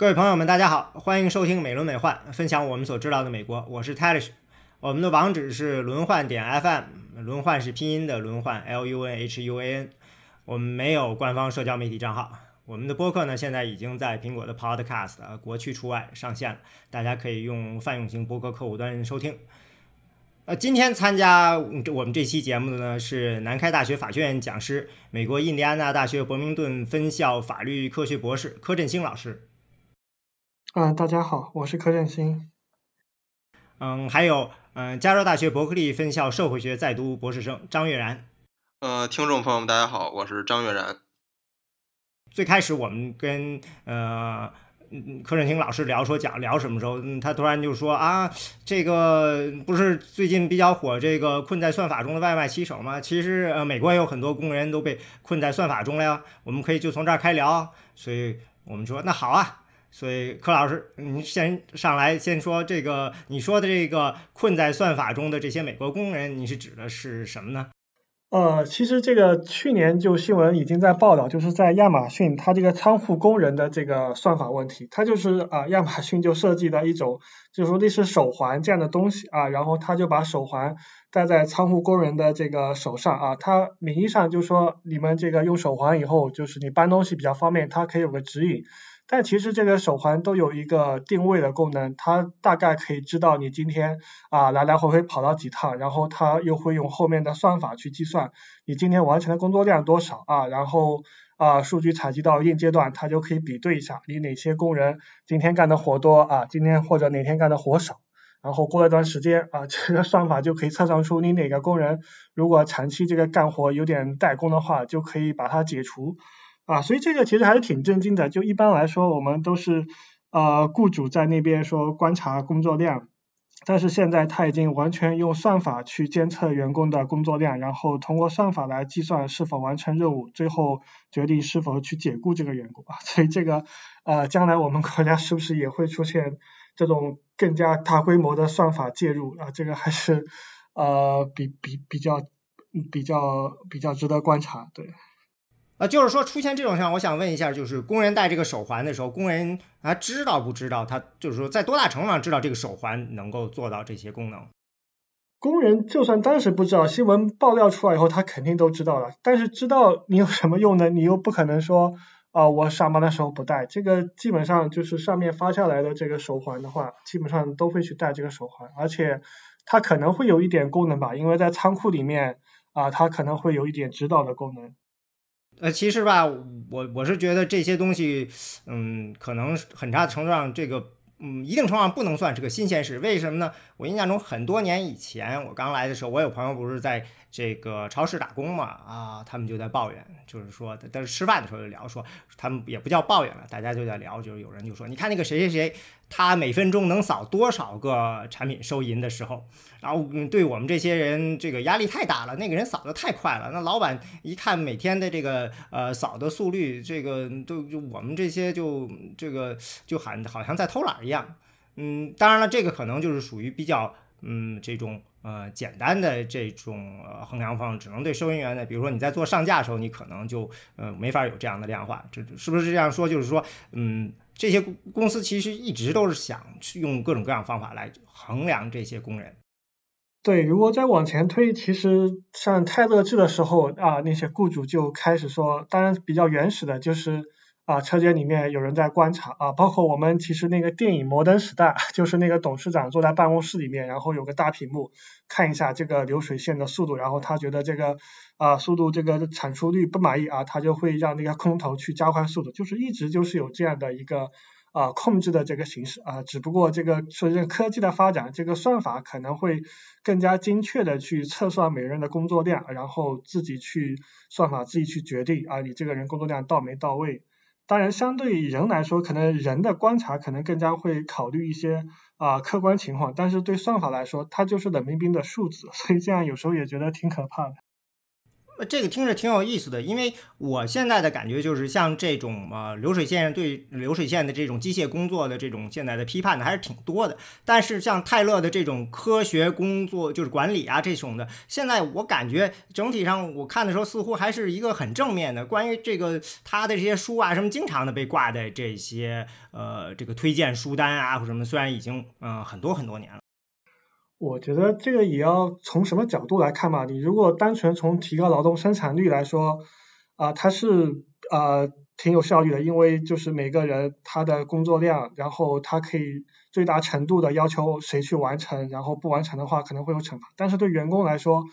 各位朋友们，大家好，欢迎收听美轮美奂，分享我们所知道的美国。我是 Talish，我们的网址是轮换点 FM，轮换是拼音的轮换 L U N H U A N。我们没有官方社交媒体账号。我们的播客呢，现在已经在苹果的 Podcast，国区除外上线了，大家可以用泛用型播客客户端收听。呃，今天参加我们这期节目的呢是南开大学法学院讲师、美国印第安纳大学伯明顿分校法律科学博士柯振兴老师。嗯，大家好，我是柯振兴。嗯，还有嗯，加州大学伯克利分校社会学在读博士生张悦然。呃，听众朋友们，大家好，我是张悦然。最开始我们跟呃柯振兴老师聊说讲聊什么时候，他突然就说啊，这个不是最近比较火这个困在算法中的外卖骑手吗？其实呃，美国也有很多工人都被困在算法中了呀。我们可以就从这儿开聊，所以我们说那好啊。所以，柯老师，你先上来先说这个，你说的这个困在算法中的这些美国工人，你是指的是什么呢？呃，其实这个去年就新闻已经在报道，就是在亚马逊，它这个仓库工人的这个算法问题，它就是啊，亚马逊就设计的一种，就是说类似手环这样的东西啊，然后他就把手环戴在仓库工人的这个手上啊，他名义上就说你们这个用手环以后，就是你搬东西比较方便，它可以有个指引。但其实这个手环都有一个定位的功能，它大概可以知道你今天啊来来回回跑了几趟，然后它又会用后面的算法去计算你今天完成的工作量多少啊，然后啊数据采集到一定阶段，它就可以比对一下你哪些工人今天干的活多啊，今天或者哪天干的活少，然后过了一段时间啊 这个算法就可以测算出你哪个工人如果长期这个干活有点怠工的话，就可以把它解除。啊，所以这个其实还是挺震惊的。就一般来说，我们都是呃雇主在那边说观察工作量，但是现在他已经完全用算法去监测员工的工作量，然后通过算法来计算是否完成任务，最后决定是否去解雇这个员工啊。所以这个呃，将来我们国家是不是也会出现这种更加大规模的算法介入啊？这个还是呃比比比较比较比较值得观察，对。呃，就是说出现这种情况，我想问一下，就是工人戴这个手环的时候，工人啊知道不知道？他就是说在多大程度上知道这个手环能够做到这些功能？工人就算当时不知道，新闻爆料出来以后，他肯定都知道了。但是知道你有什么用呢？你又不可能说啊，我上班的时候不戴。这个基本上就是上面发下来的这个手环的话，基本上都会去戴这个手环，而且它可能会有一点功能吧，因为在仓库里面啊，它可能会有一点指导的功能。呃，其实吧，我我是觉得这些东西，嗯，可能很大程度上，这个，嗯，一定程度上不能算是个新鲜事。为什么呢？我印象中很多年以前，我刚来的时候，我有朋友不是在。这个超市打工嘛，啊，他们就在抱怨，就是说，但是吃饭的时候就聊，说他们也不叫抱怨了，大家就在聊，就是有人就说，你看那个谁谁谁，他每分钟能扫多少个产品收银的时候，然后对我们这些人这个压力太大了，那个人扫的太快了，那老板一看每天的这个呃扫的速率，这个都就我们这些就这个就喊好像在偷懒一样，嗯，当然了，这个可能就是属于比较嗯这种。呃，简单的这种衡量方式只能对收银员的，比如说你在做上架的时候，你可能就呃没法有这样的量化，这是不是这样说？就是说，嗯，这些公司其实一直都是想去用各种各样方法来衡量这些工人。对，如果再往前推，其实像泰勒制的时候啊，那些雇主就开始说，当然比较原始的就是。啊，车间里面有人在观察啊，包括我们其实那个电影《摩登时代》，就是那个董事长坐在办公室里面，然后有个大屏幕看一下这个流水线的速度，然后他觉得这个啊速度这个产出率不满意啊，他就会让那个空头去加快速度，就是一直就是有这样的一个啊控制的这个形式啊，只不过这个随着科技的发展，这个算法可能会更加精确的去测算每个人的工作量，然后自己去算法自己去决定啊你这个人工作量到没到位。当然，相对于人来说，可能人的观察可能更加会考虑一些啊客观情况，但是对算法来说，它就是冷冰冰的数字，所以这样有时候也觉得挺可怕的。这个听着挺有意思的，因为我现在的感觉就是，像这种呃流水线对流水线的这种机械工作的这种现在的批判呢，还是挺多的。但是像泰勒的这种科学工作，就是管理啊这种的，现在我感觉整体上我看的时候，似乎还是一个很正面的。关于这个他的这些书啊什么，经常的被挂在这些呃这个推荐书单啊或什么，虽然已经嗯很多很多年了。我觉得这个也要从什么角度来看嘛？你如果单纯从提高劳动生产率来说，啊，它是呃挺有效率的，因为就是每个人他的工作量，然后他可以最大程度的要求谁去完成，然后不完成的话可能会有惩罚。但是对员工来说，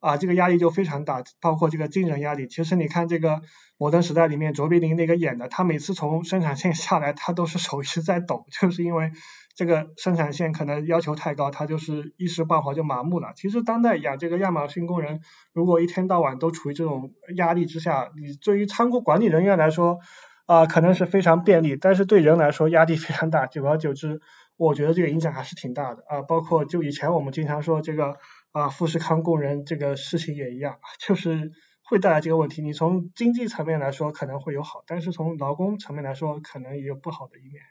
啊，这个压力就非常大，包括这个精神压力。其实你看这个《摩登时代》里面卓别林那个演的，他每次从生产线下来，他都是手一直在抖，就是因为。这个生产线可能要求太高，他就是一时半会儿就麻木了。其实当代养这个亚马逊工人，如果一天到晚都处于这种压力之下，你对于仓库管理人员来说，啊，可能是非常便利，但是对人来说压力非常大。久而久之，我觉得这个影响还是挺大的啊。包括就以前我们经常说这个啊富士康工人这个事情也一样，就是会带来这个问题。你从经济层面来说可能会有好，但是从劳工层面来说，可能也有不好的一面。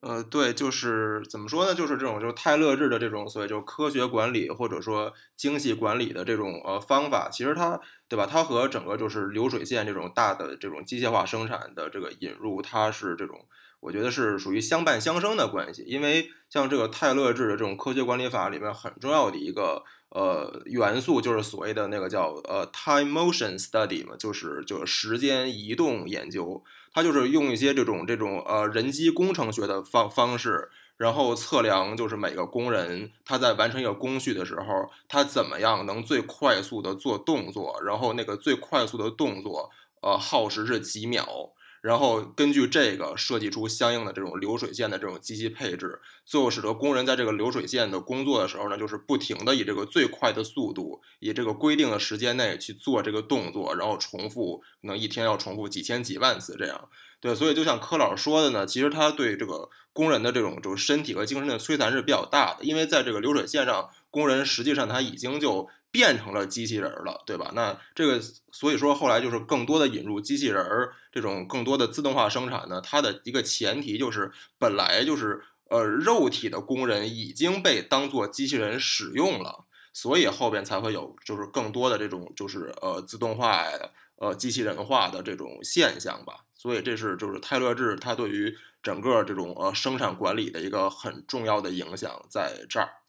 呃，对，就是怎么说呢？就是这种就是泰勒制的这种所谓就科学管理或者说精细管理的这种呃方法，其实它对吧？它和整个就是流水线这种大的这种机械化生产的这个引入，它是这种我觉得是属于相伴相生的关系。因为像这个泰勒制的这种科学管理法里面很重要的一个呃元素，就是所谓的那个叫呃 time motion study 嘛，就是就是时间移动研究。它就是用一些这种这种呃人机工程学的方方式，然后测量就是每个工人他在完成一个工序的时候，他怎么样能最快速的做动作，然后那个最快速的动作，呃，耗时是几秒。然后根据这个设计出相应的这种流水线的这种机器配置，最后使得工人在这个流水线的工作的时候呢，就是不停的以这个最快的速度，以这个规定的时间内去做这个动作，然后重复，可能一天要重复几千几万次这样。对，所以就像柯老师说的呢，其实他对这个工人的这种就是身体和精神的摧残是比较大的，因为在这个流水线上，工人实际上他已经就。变成了机器人了，对吧？那这个，所以说后来就是更多的引入机器人儿这种更多的自动化生产呢，它的一个前提就是本来就是呃肉体的工人已经被当做机器人使用了，所以后边才会有就是更多的这种就是呃自动化呃机器人化的这种现象吧。所以这是就是泰勒制它对于整个这种呃生产管理的一个很重要的影响在这儿。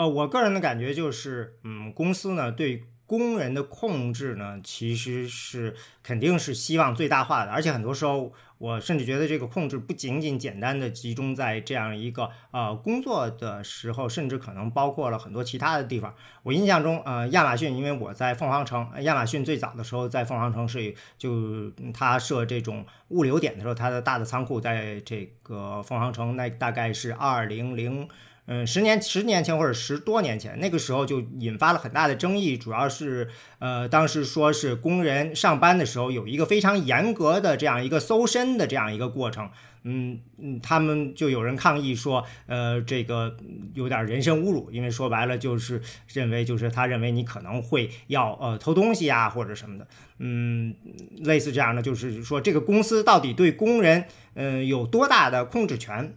呃，我个人的感觉就是，嗯，公司呢对工人的控制呢，其实是肯定是希望最大化的，而且很多时候，我甚至觉得这个控制不仅仅简单的集中在这样一个呃工作的时候，甚至可能包括了很多其他的地方。我印象中，呃，亚马逊，因为我在凤凰城，亚马逊最早的时候在凤凰城是就它设这种物流点的时候，它的大的仓库在这个凤凰城，那大概是二零零。嗯，十年十年前或者十多年前，那个时候就引发了很大的争议，主要是呃，当时说是工人上班的时候有一个非常严格的这样一个搜身的这样一个过程，嗯嗯，他们就有人抗议说，呃，这个有点人身侮辱，因为说白了就是认为就是他认为你可能会要呃偷东西啊或者什么的，嗯，类似这样的，就是说这个公司到底对工人嗯有多大的控制权？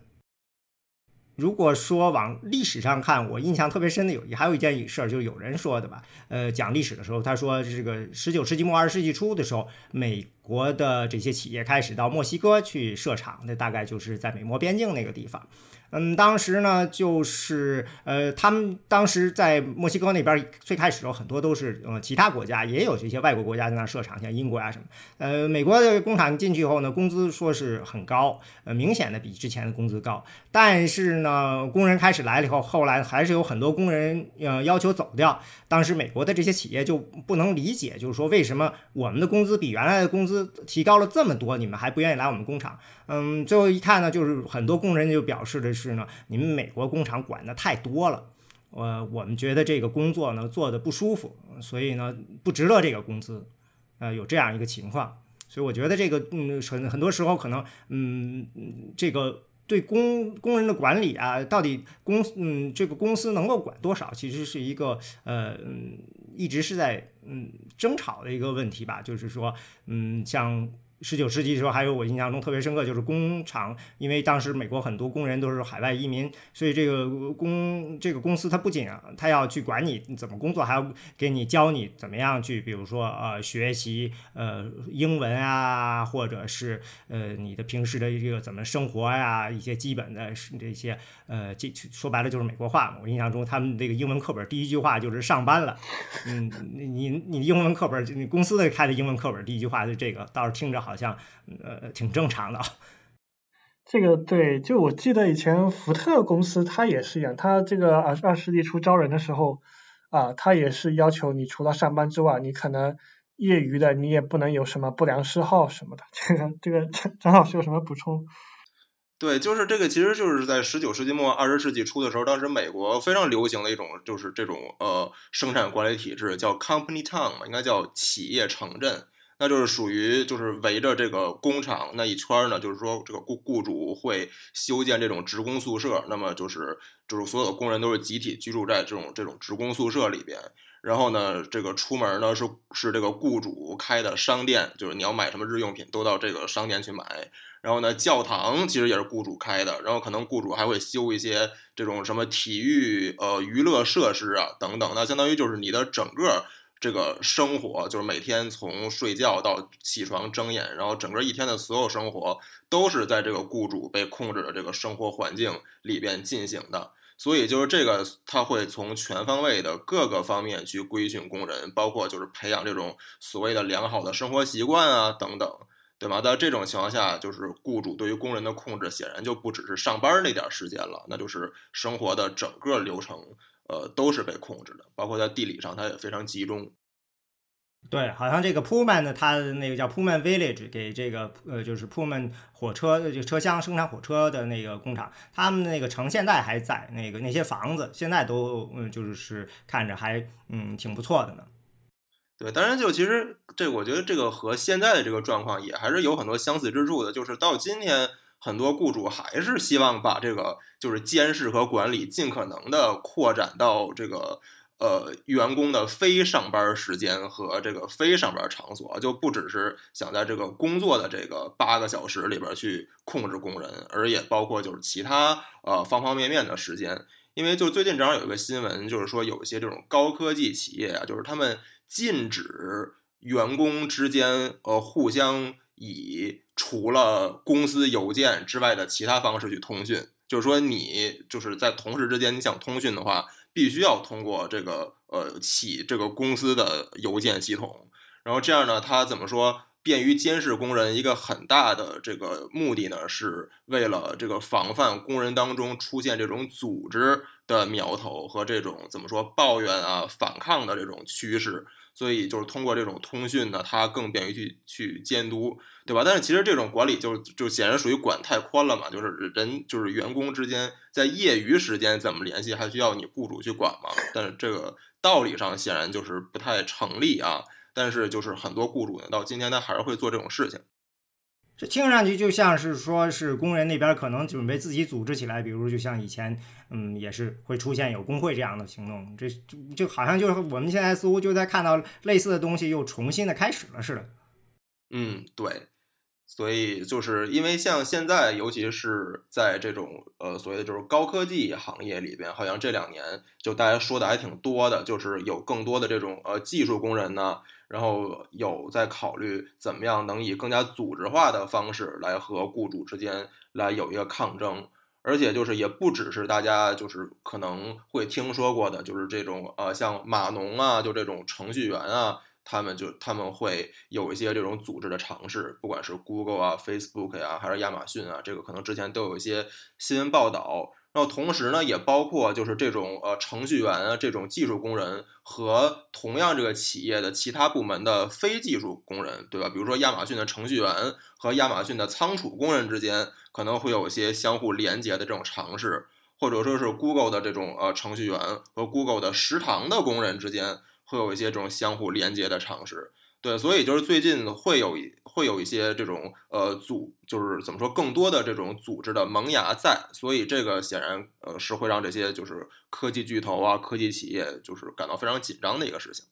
如果说往历史上看，我印象特别深的有一还有一件事儿，就是有人说的吧，呃，讲历史的时候，他说这个十九世纪末二十世纪初的时候，美国的这些企业开始到墨西哥去设厂，那大概就是在美墨边境那个地方。嗯，当时呢，就是呃，他们当时在墨西哥那边最开始的时候，很多都是呃其他国家也有这些外国国家在那设厂，像英国啊什么。呃，美国的工厂进去以后呢，工资说是很高，呃，明显的比之前的工资高。但是呢，工人开始来了以后，后来还是有很多工人呃要求走掉。当时美国的这些企业就不能理解，就是说为什么我们的工资比原来的工资提高了这么多，你们还不愿意来我们工厂？嗯，最后一看呢，就是很多工人就表示的是。是呢，你们美国工厂管的太多了，呃，我们觉得这个工作呢做的不舒服，所以呢不值得这个工资，呃，有这样一个情况，所以我觉得这个嗯很很多时候可能嗯这个对工工人的管理啊，到底公嗯这个公司能够管多少，其实是一个呃一直是在嗯争吵的一个问题吧，就是说，嗯，像。十九世纪的时候，还有我印象中特别深刻，就是工厂，因为当时美国很多工人都是海外移民，所以这个公这个公司它不仅啊它要去管你怎么工作，还要给你教你怎么样去，比如说呃学习呃英文啊，或者是呃你的平时的这个怎么生活呀，一些基本的这些呃这说白了就是美国话嘛。我印象中他们这个英文课本第一句话就是上班了，嗯，你你英文课本你公司的开的英文课本第一句话是这个，倒是听着好。好像呃挺正常的，这个对，就我记得以前福特公司它也是一样，它这个二二十世纪初招人的时候啊，它也是要求你除了上班之外，你可能业余的你也不能有什么不良嗜好什么的。这个这个张张老师有什么补充？对，就是这个，其实就是在十九世纪末二十世纪初的时候，当时美国非常流行的一种就是这种呃生产管理体制，叫 company town 嘛，应该叫企业城镇。那就是属于就是围着这个工厂那一圈呢，就是说这个雇雇主会修建这种职工宿舍，那么就是就是所有的工人都是集体居住在这种这种职工宿舍里边。然后呢，这个出门呢是是这个雇主开的商店，就是你要买什么日用品都到这个商店去买。然后呢，教堂其实也是雇主开的，然后可能雇主还会修一些这种什么体育呃娱乐设施啊等等。那相当于就是你的整个。这个生活就是每天从睡觉到起床睁眼，然后整个一天的所有生活都是在这个雇主被控制的这个生活环境里边进行的。所以就是这个，他会从全方位的各个方面去规训工人，包括就是培养这种所谓的良好的生活习惯啊等等，对吗？在这种情况下，就是雇主对于工人的控制显然就不只是上班那点时间了，那就是生活的整个流程。呃，都是被控制的，包括在地理上，它也非常集中。对，好像这个 Pullman 呢，它的那个叫 Pullman Village，给这个呃，就是 Pullman 火车的这个车厢生产火车的那个工厂，他们那个城现在还在，那个那些房子现在都嗯，就是看着还嗯挺不错的呢。对，当然就其实这，我觉得这个和现在的这个状况也还是有很多相似之处的，就是到今天。很多雇主还是希望把这个就是监视和管理尽可能的扩展到这个呃员工的非上班时间和这个非上班场所，就不只是想在这个工作的这个八个小时里边去控制工人，而也包括就是其他呃方方面面的时间。因为就最近正好有一个新闻，就是说有一些这种高科技企业啊，就是他们禁止员工之间呃互相。以除了公司邮件之外的其他方式去通讯，就是说你就是在同事之间，你想通讯的话，必须要通过这个呃企这个公司的邮件系统。然后这样呢，他怎么说便于监视工人？一个很大的这个目的呢，是为了这个防范工人当中出现这种组织的苗头和这种怎么说抱怨啊、反抗的这种趋势。所以就是通过这种通讯呢，它更便于去去监督，对吧？但是其实这种管理就就显然属于管太宽了嘛，就是人就是员工之间在业余时间怎么联系，还需要你雇主去管嘛？但是这个道理上显然就是不太成立啊。但是就是很多雇主呢，到今天他还是会做这种事情。这听上去就像是说，是工人那边可能准备自己组织起来，比如就像以前，嗯，也是会出现有工会这样的行动。这就就好像就是我们现在似乎就在看到类似的东西又重新的开始了似的。嗯，对。所以就是因为像现在，尤其是在这种呃所谓的就是高科技行业里边，好像这两年就大家说的还挺多的，就是有更多的这种呃技术工人呢。然后有在考虑怎么样能以更加组织化的方式来和雇主之间来有一个抗争，而且就是也不只是大家就是可能会听说过的，就是这种呃像码农啊，就这种程序员啊，他们就他们会有一些这种组织的尝试，不管是 Google 啊、Facebook 呀，还是亚马逊啊，这个可能之前都有一些新闻报道。然后同时呢，也包括就是这种呃程序员啊，这种技术工人和同样这个企业的其他部门的非技术工人，对吧？比如说亚马逊的程序员和亚马逊的仓储工人之间可能会有一些相互连接的这种尝试，或者说是 Google 的这种呃程序员和 Google 的食堂的工人之间会有一些这种相互连接的尝试。对，所以就是最近会有会有一些这种呃组，就是怎么说，更多的这种组织的萌芽在，所以这个显然呃是会让这些就是科技巨头啊、科技企业就是感到非常紧张的一个事情。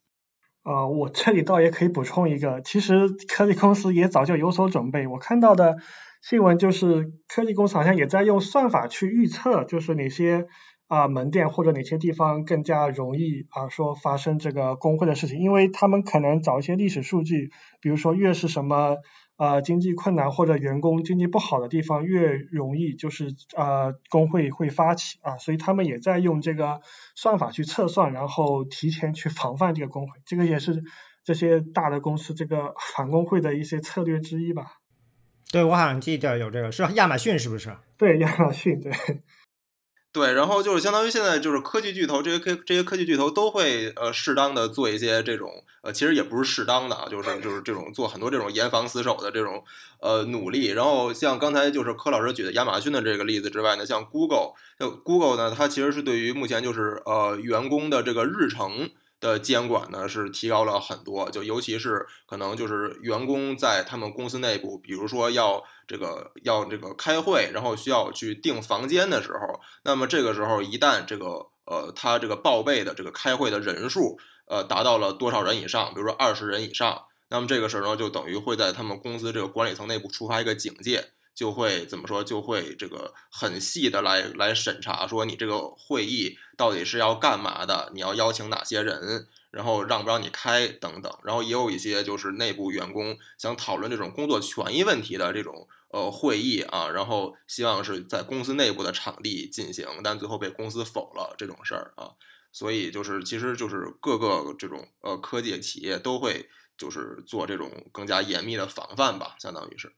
呃，我这里倒也可以补充一个，其实科技公司也早就有所准备。我看到的新闻就是，科技公司好像也在用算法去预测，就是哪些啊门店或者哪些地方更加容易啊说发生这个工会的事情，因为他们可能找一些历史数据，比如说越是什么。呃，经济困难或者员工经济不好的地方，越容易就是呃工会会发起啊，所以他们也在用这个算法去测算，然后提前去防范这个工会，这个也是这些大的公司这个反工会的一些策略之一吧。对，我好像记得有这个，是亚马逊是不是？对，亚马逊对。对，然后就是相当于现在就是科技巨头这些科这些科技巨头都会呃适当的做一些这种呃其实也不是适当的啊，就是 就是这种做很多这种严防死守的这种呃努力。然后像刚才就是柯老师举的亚马逊的这个例子之外呢，像 Google，像 Google 呢，它其实是对于目前就是呃员工的这个日程。的监管呢是提高了很多，就尤其是可能就是员工在他们公司内部，比如说要这个要这个开会，然后需要去订房间的时候，那么这个时候一旦这个呃他这个报备的这个开会的人数呃达到了多少人以上，比如说二十人以上，那么这个时候就等于会在他们公司这个管理层内部触发一个警戒。就会怎么说？就会这个很细的来来审查，说你这个会议到底是要干嘛的？你要邀请哪些人？然后让不让你开等等。然后也有一些就是内部员工想讨论这种工作权益问题的这种呃会议啊，然后希望是在公司内部的场地进行，但最后被公司否了这种事儿啊。所以就是其实就是各个这种呃科技企业都会就是做这种更加严密的防范吧，相当于是。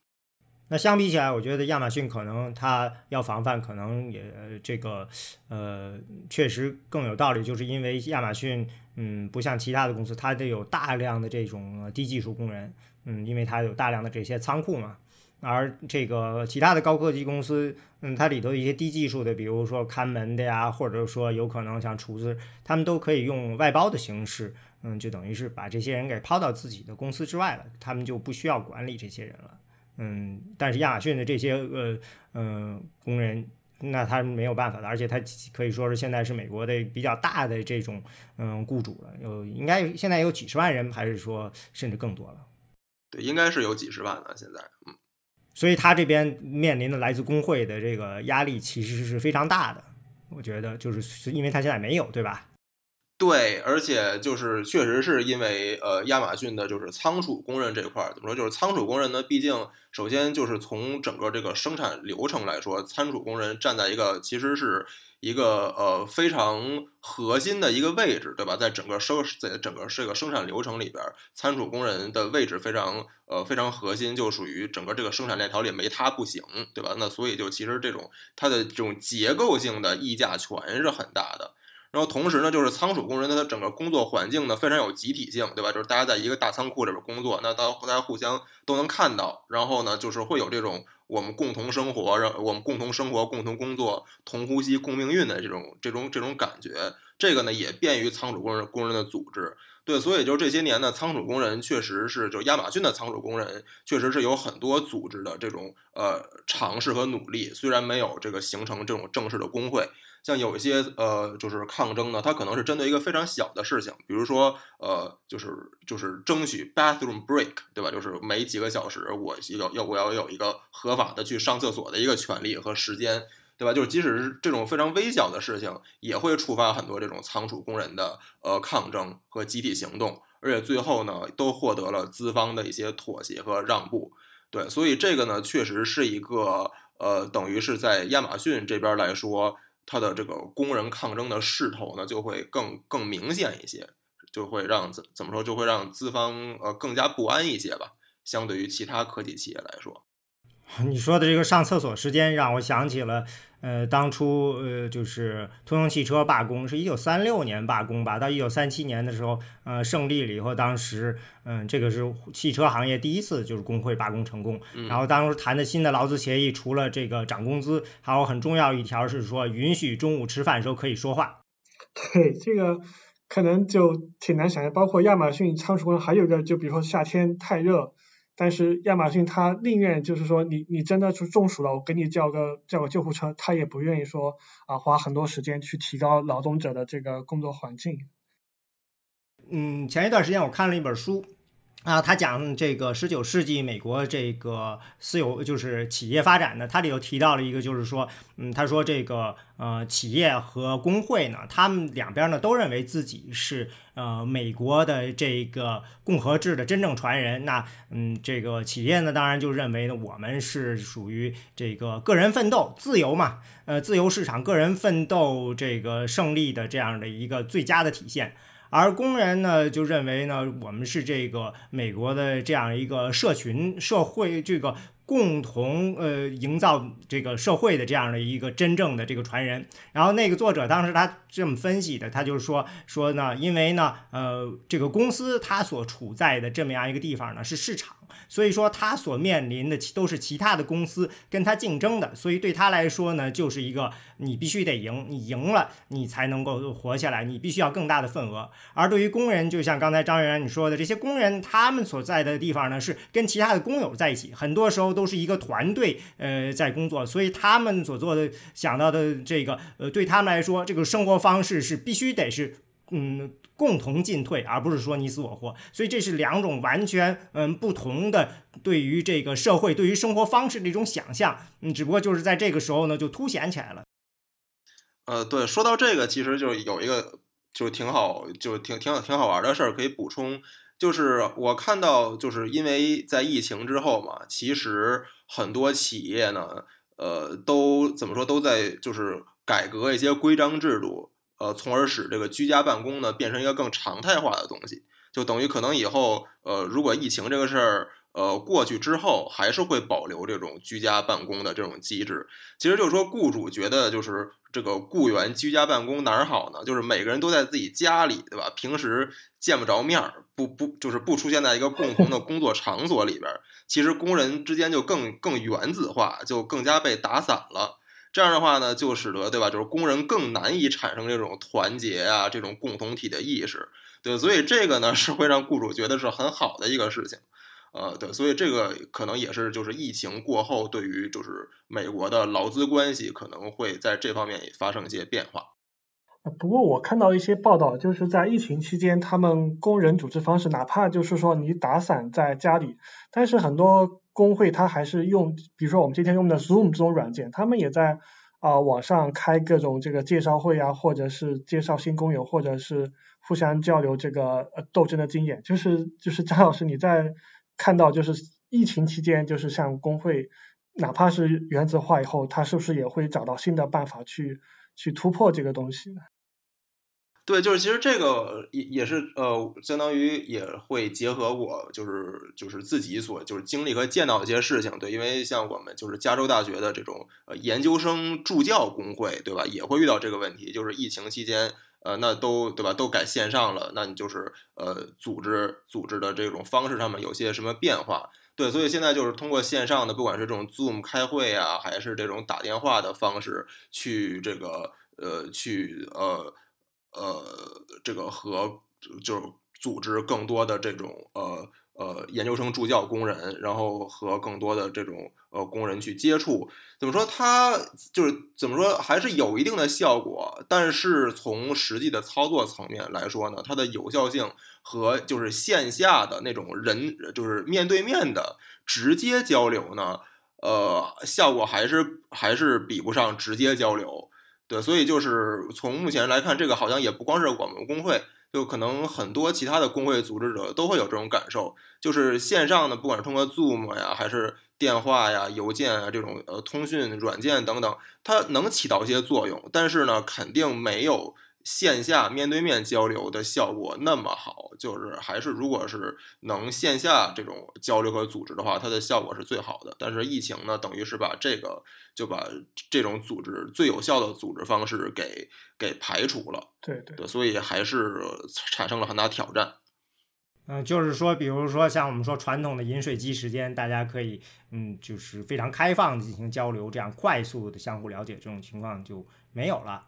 那相比起来，我觉得亚马逊可能它要防范，可能也这个呃确实更有道理，就是因为亚马逊嗯不像其他的公司，它得有大量的这种低技术工人，嗯，因为它有大量的这些仓库嘛。而这个其他的高科技公司，嗯，它里头一些低技术的，比如说看门的呀，或者说有可能像厨子，他们都可以用外包的形式，嗯，就等于是把这些人给抛到自己的公司之外了，他们就不需要管理这些人了。嗯，但是亚马逊的这些呃嗯工人，那他没有办法的，而且他可以说是现在是美国的比较大的这种嗯雇主了，有应该现在有几十万人，还是说甚至更多了？对，应该是有几十万了，现在嗯，所以他这边面临的来自工会的这个压力其实是非常大的，我觉得就是因为他现在没有，对吧？对，而且就是确实是因为呃，亚马逊的就是仓储工人这块儿怎么说？就是仓储工人呢，毕竟首先就是从整个这个生产流程来说，仓储工人站在一个其实是一个呃非常核心的一个位置，对吧？在整个生在整个这个生产流程里边，仓储工人的位置非常呃非常核心，就属于整个这个生产链条里没他不行，对吧？那所以就其实这种它的这种结构性的溢价权是很大的。然后同时呢，就是仓储工人的整个工作环境呢非常有集体性，对吧？就是大家在一个大仓库里边工作，那大大家互相都能看到，然后呢，就是会有这种我们共同生活，让我们共同生活、共同工作、同呼吸、共命运的这种这种这种感觉。这个呢也便于仓储工人工人的组织。对，所以就这些年呢，仓储工人确实是，就亚马逊的仓储工人确实是有很多组织的这种呃尝试和努力，虽然没有这个形成这种正式的工会。像有一些呃，就是抗争呢，它可能是针对一个非常小的事情，比如说呃，就是就是争取 bathroom break，对吧？就是每几个小时我要要我要有一个合法的去上厕所的一个权利和时间，对吧？就是即使是这种非常微小的事情，也会触发很多这种仓储工人的呃抗争和集体行动，而且最后呢，都获得了资方的一些妥协和让步。对，所以这个呢，确实是一个呃，等于是在亚马逊这边来说。它的这个工人抗争的势头呢，就会更更明显一些，就会让怎怎么说，就会让资方呃更加不安一些吧。相对于其他科技企业来说，你说的这个上厕所时间让我想起了。呃，当初呃，就是通用汽车罢工，是一九三六年罢工吧？到一九三七年的时候，呃，胜利了以后，当时，嗯，这个是汽车行业第一次就是工会罢工成功。然后当时谈的新的劳资协议，除了这个涨工资，还有很重要一条是说，允许中午吃饭时候可以说话。对，这个可能就挺难想象。包括亚马逊仓储工，还有个就比如说夏天太热。但是亚马逊他宁愿就是说你你真的是中暑了，我给你叫个叫个救护车，他也不愿意说啊花很多时间去提高劳动者的这个工作环境。嗯，前一段时间我看了一本书。啊，他讲这个十九世纪美国这个私有就是企业发展呢，他里头提到了一个，就是说，嗯，他说这个呃企业和工会呢，他们两边呢都认为自己是呃美国的这个共和制的真正传人。那嗯，这个企业呢，当然就认为呢，我们是属于这个个人奋斗自由嘛，呃，自由市场个人奋斗这个胜利的这样的一个最佳的体现。而工人呢，就认为呢，我们是这个美国的这样一个社群社会，这个共同呃营造这个社会的这样的一个真正的这个传人。然后那个作者当时他这么分析的，他就是说说呢，因为呢，呃，这个公司它所处在的这么样一个地方呢是市场。所以说，他所面临的都是其他的公司跟他竞争的，所以对他来说呢，就是一个你必须得赢，你赢了你才能够活下来，你必须要更大的份额。而对于工人，就像刚才张员你说的，这些工人他们所在的地方呢，是跟其他的工友在一起，很多时候都是一个团队呃在工作，所以他们所做的想到的这个呃，对他们来说，这个生活方式是必须得是嗯。共同进退，而不是说你死我活，所以这是两种完全嗯不同的对于这个社会、对于生活方式的一种想象。嗯，只不过就是在这个时候呢，就凸显起来了。呃，对，说到这个，其实就有一个就挺好，就挺挺挺好玩的事儿可以补充，就是我看到，就是因为在疫情之后嘛，其实很多企业呢，呃，都怎么说，都在就是改革一些规章制度。呃，从而使这个居家办公呢变成一个更常态化的东西，就等于可能以后，呃，如果疫情这个事儿，呃，过去之后，还是会保留这种居家办公的这种机制。其实就是说，雇主觉得就是这个雇员居家办公哪儿好呢？就是每个人都在自己家里，对吧？平时见不着面儿，不不，就是不出现在一个共同的工作场所里边，其实工人之间就更更原子化，就更加被打散了。这样的话呢，就使得对吧，就是工人更难以产生这种团结啊，这种共同体的意识，对，所以这个呢 是会让雇主觉得是很好的一个事情，呃，对，所以这个可能也是就是疫情过后对于就是美国的劳资关系可能会在这方面也发生一些变化。不过我看到一些报道，就是在疫情期间，他们工人组织方式，哪怕就是说你打散在家里，但是很多工会他还是用，比如说我们今天用的 Zoom 这种软件，他们也在啊网上开各种这个介绍会啊，或者是介绍新工友，或者是互相交流这个呃斗争的经验。就是就是张老师你在看到就是疫情期间，就是像工会，哪怕是原子化以后，他是不是也会找到新的办法去去突破这个东西呢？对，就是其实这个也也是呃，相当于也会结合我就是就是自己所就是经历和见到一些事情。对，因为像我们就是加州大学的这种呃研究生助教工会，对吧？也会遇到这个问题，就是疫情期间呃，那都对吧？都改线上了，那你就是呃组织组织的这种方式上面有些什么变化？对，所以现在就是通过线上的，不管是这种 Zoom 开会啊，还是这种打电话的方式去这个呃去呃。呃，这个和就组织更多的这种呃呃研究生助教工人，然后和更多的这种呃工人去接触，怎么说？它就是怎么说，还是有一定的效果。但是从实际的操作层面来说呢，它的有效性和就是线下的那种人就是面对面的直接交流呢，呃，效果还是还是比不上直接交流。对，所以就是从目前来看，这个好像也不光是我们工会，就可能很多其他的工会组织者都会有这种感受，就是线上呢，不管是通过 Zoom 呀，还是电话呀、邮件啊这种呃通讯软件等等，它能起到一些作用，但是呢，肯定没有。线下面对面交流的效果那么好，就是还是如果是能线下这种交流和组织的话，它的效果是最好的。但是疫情呢，等于是把这个就把这种组织最有效的组织方式给给排除了。对对，所以还是产生了很大挑战。嗯，就是说，比如说像我们说传统的饮水机时间，大家可以嗯，就是非常开放的进行交流，这样快速的相互了解，这种情况就没有了。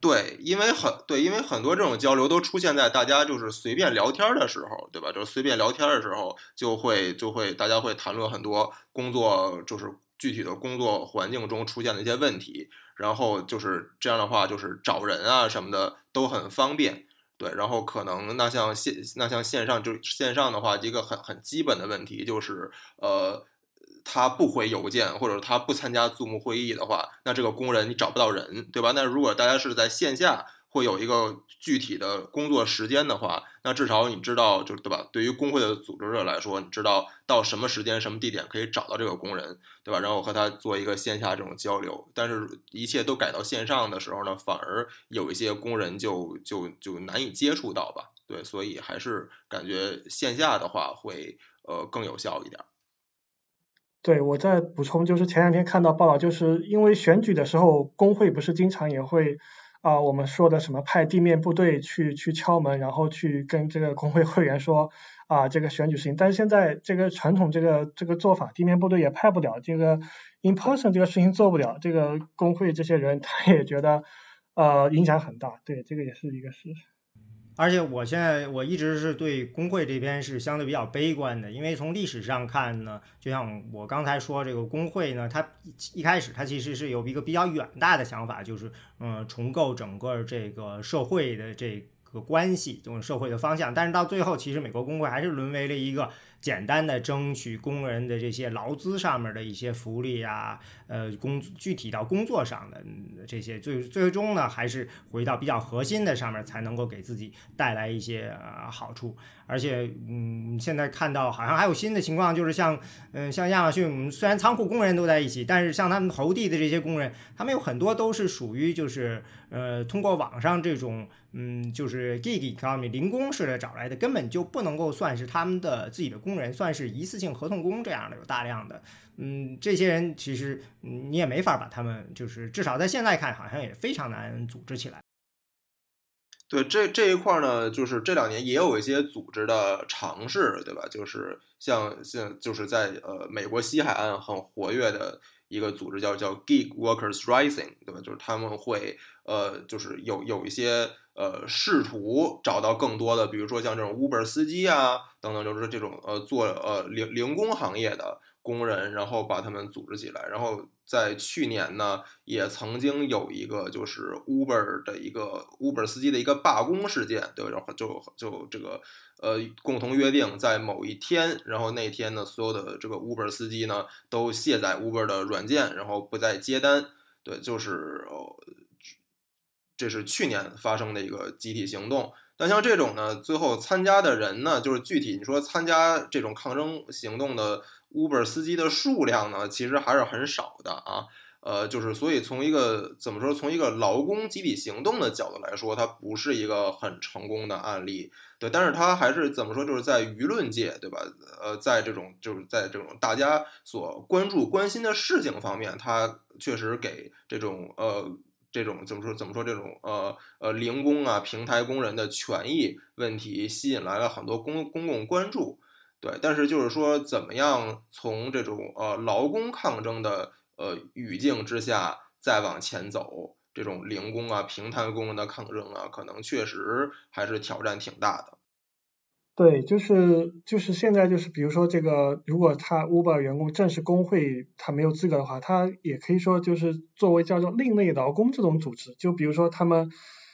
对，因为很对，因为很多这种交流都出现在大家就是随便聊天的时候，对吧？就是随便聊天的时候，就会就会大家会谈论很多工作，就是具体的工作环境中出现的一些问题，然后就是这样的话，就是找人啊什么的都很方便。对，然后可能那像线那像线上就线上的话，一个很很基本的问题就是，呃，他不回邮件或者他不参加 Zoom 会议的话，那这个工人你找不到人，对吧？那如果大家是在线下。会有一个具体的工作时间的话，那至少你知道，就对吧？对于工会的组织者来说，你知道到什么时间、什么地点可以找到这个工人，对吧？然后和他做一个线下这种交流。但是，一切都改到线上的时候呢，反而有一些工人就就就难以接触到吧？对，所以还是感觉线下的话会呃更有效一点。对，我再补充，就是前两天看到报道，就是因为选举的时候，工会不是经常也会。啊，我们说的什么派地面部队去去敲门，然后去跟这个工会会员说啊，这个选举事情。但是现在这个传统这个这个做法，地面部队也派不了，这个 in person 这个事情做不了，这个工会这些人他也觉得呃影响很大，对，这个也是一个事实。而且我现在我一直是对工会这边是相对比较悲观的，因为从历史上看呢，就像我刚才说，这个工会呢，它一开始它其实是有一个比较远大的想法，就是嗯重构整个这个社会的这个关系，这种社会的方向。但是到最后，其实美国工会还是沦为了一个。简单的争取工人的这些劳资上面的一些福利啊，呃，工具体到工作上的这些，最最终呢，还是回到比较核心的上面，才能够给自己带来一些呃好处。而且，嗯，现在看到好像还有新的情况，就是像，嗯，像亚马逊，虽然仓库工人都在一起，但是像他们投递的这些工人，他们有很多都是属于就是，呃，通过网上这种，嗯，就是 gig economy 零工式的找来的，根本就不能够算是他们的自己的工人，算是一次性合同工这样的，有大量的，嗯，这些人其实你也没法把他们，就是至少在现在看，好像也非常难组织起来。对这这一块呢，就是这两年也有一些组织的尝试，对吧？就是像像就是在呃美国西海岸很活跃的一个组织叫叫 Gig Workers Rising，对吧？就是他们会呃就是有有一些呃试图找到更多的，比如说像这种 Uber 司机啊等等，就是这种呃做呃零零工行业的。工人，然后把他们组织起来，然后在去年呢，也曾经有一个就是 Uber 的一个 Uber 司机的一个罢工事件，对，然后就就这个呃共同约定在某一天，然后那天呢，所有的这个 Uber 司机呢都卸载 Uber 的软件，然后不再接单，对，就是这是去年发生的一个集体行动。但像这种呢，最后参加的人呢，就是具体你说参加这种抗争行动的。Uber 司机的数量呢，其实还是很少的啊，呃，就是所以从一个怎么说，从一个劳工集体行动的角度来说，它不是一个很成功的案例，对，但是它还是怎么说，就是在舆论界，对吧？呃，在这种就是在这种大家所关注关心的事情方面，它确实给这种呃这种怎么说怎么说这种呃呃零工啊平台工人的权益问题吸引来了很多公公共关注。对，但是就是说，怎么样从这种呃劳工抗争的呃语境之下再往前走，这种零工啊、平台工人的抗争啊，可能确实还是挑战挺大的。对，就是就是现在就是，比如说这个，如果他 Uber 员工正式工会他没有资格的话，他也可以说就是作为叫做另类劳工这种组织，就比如说他们。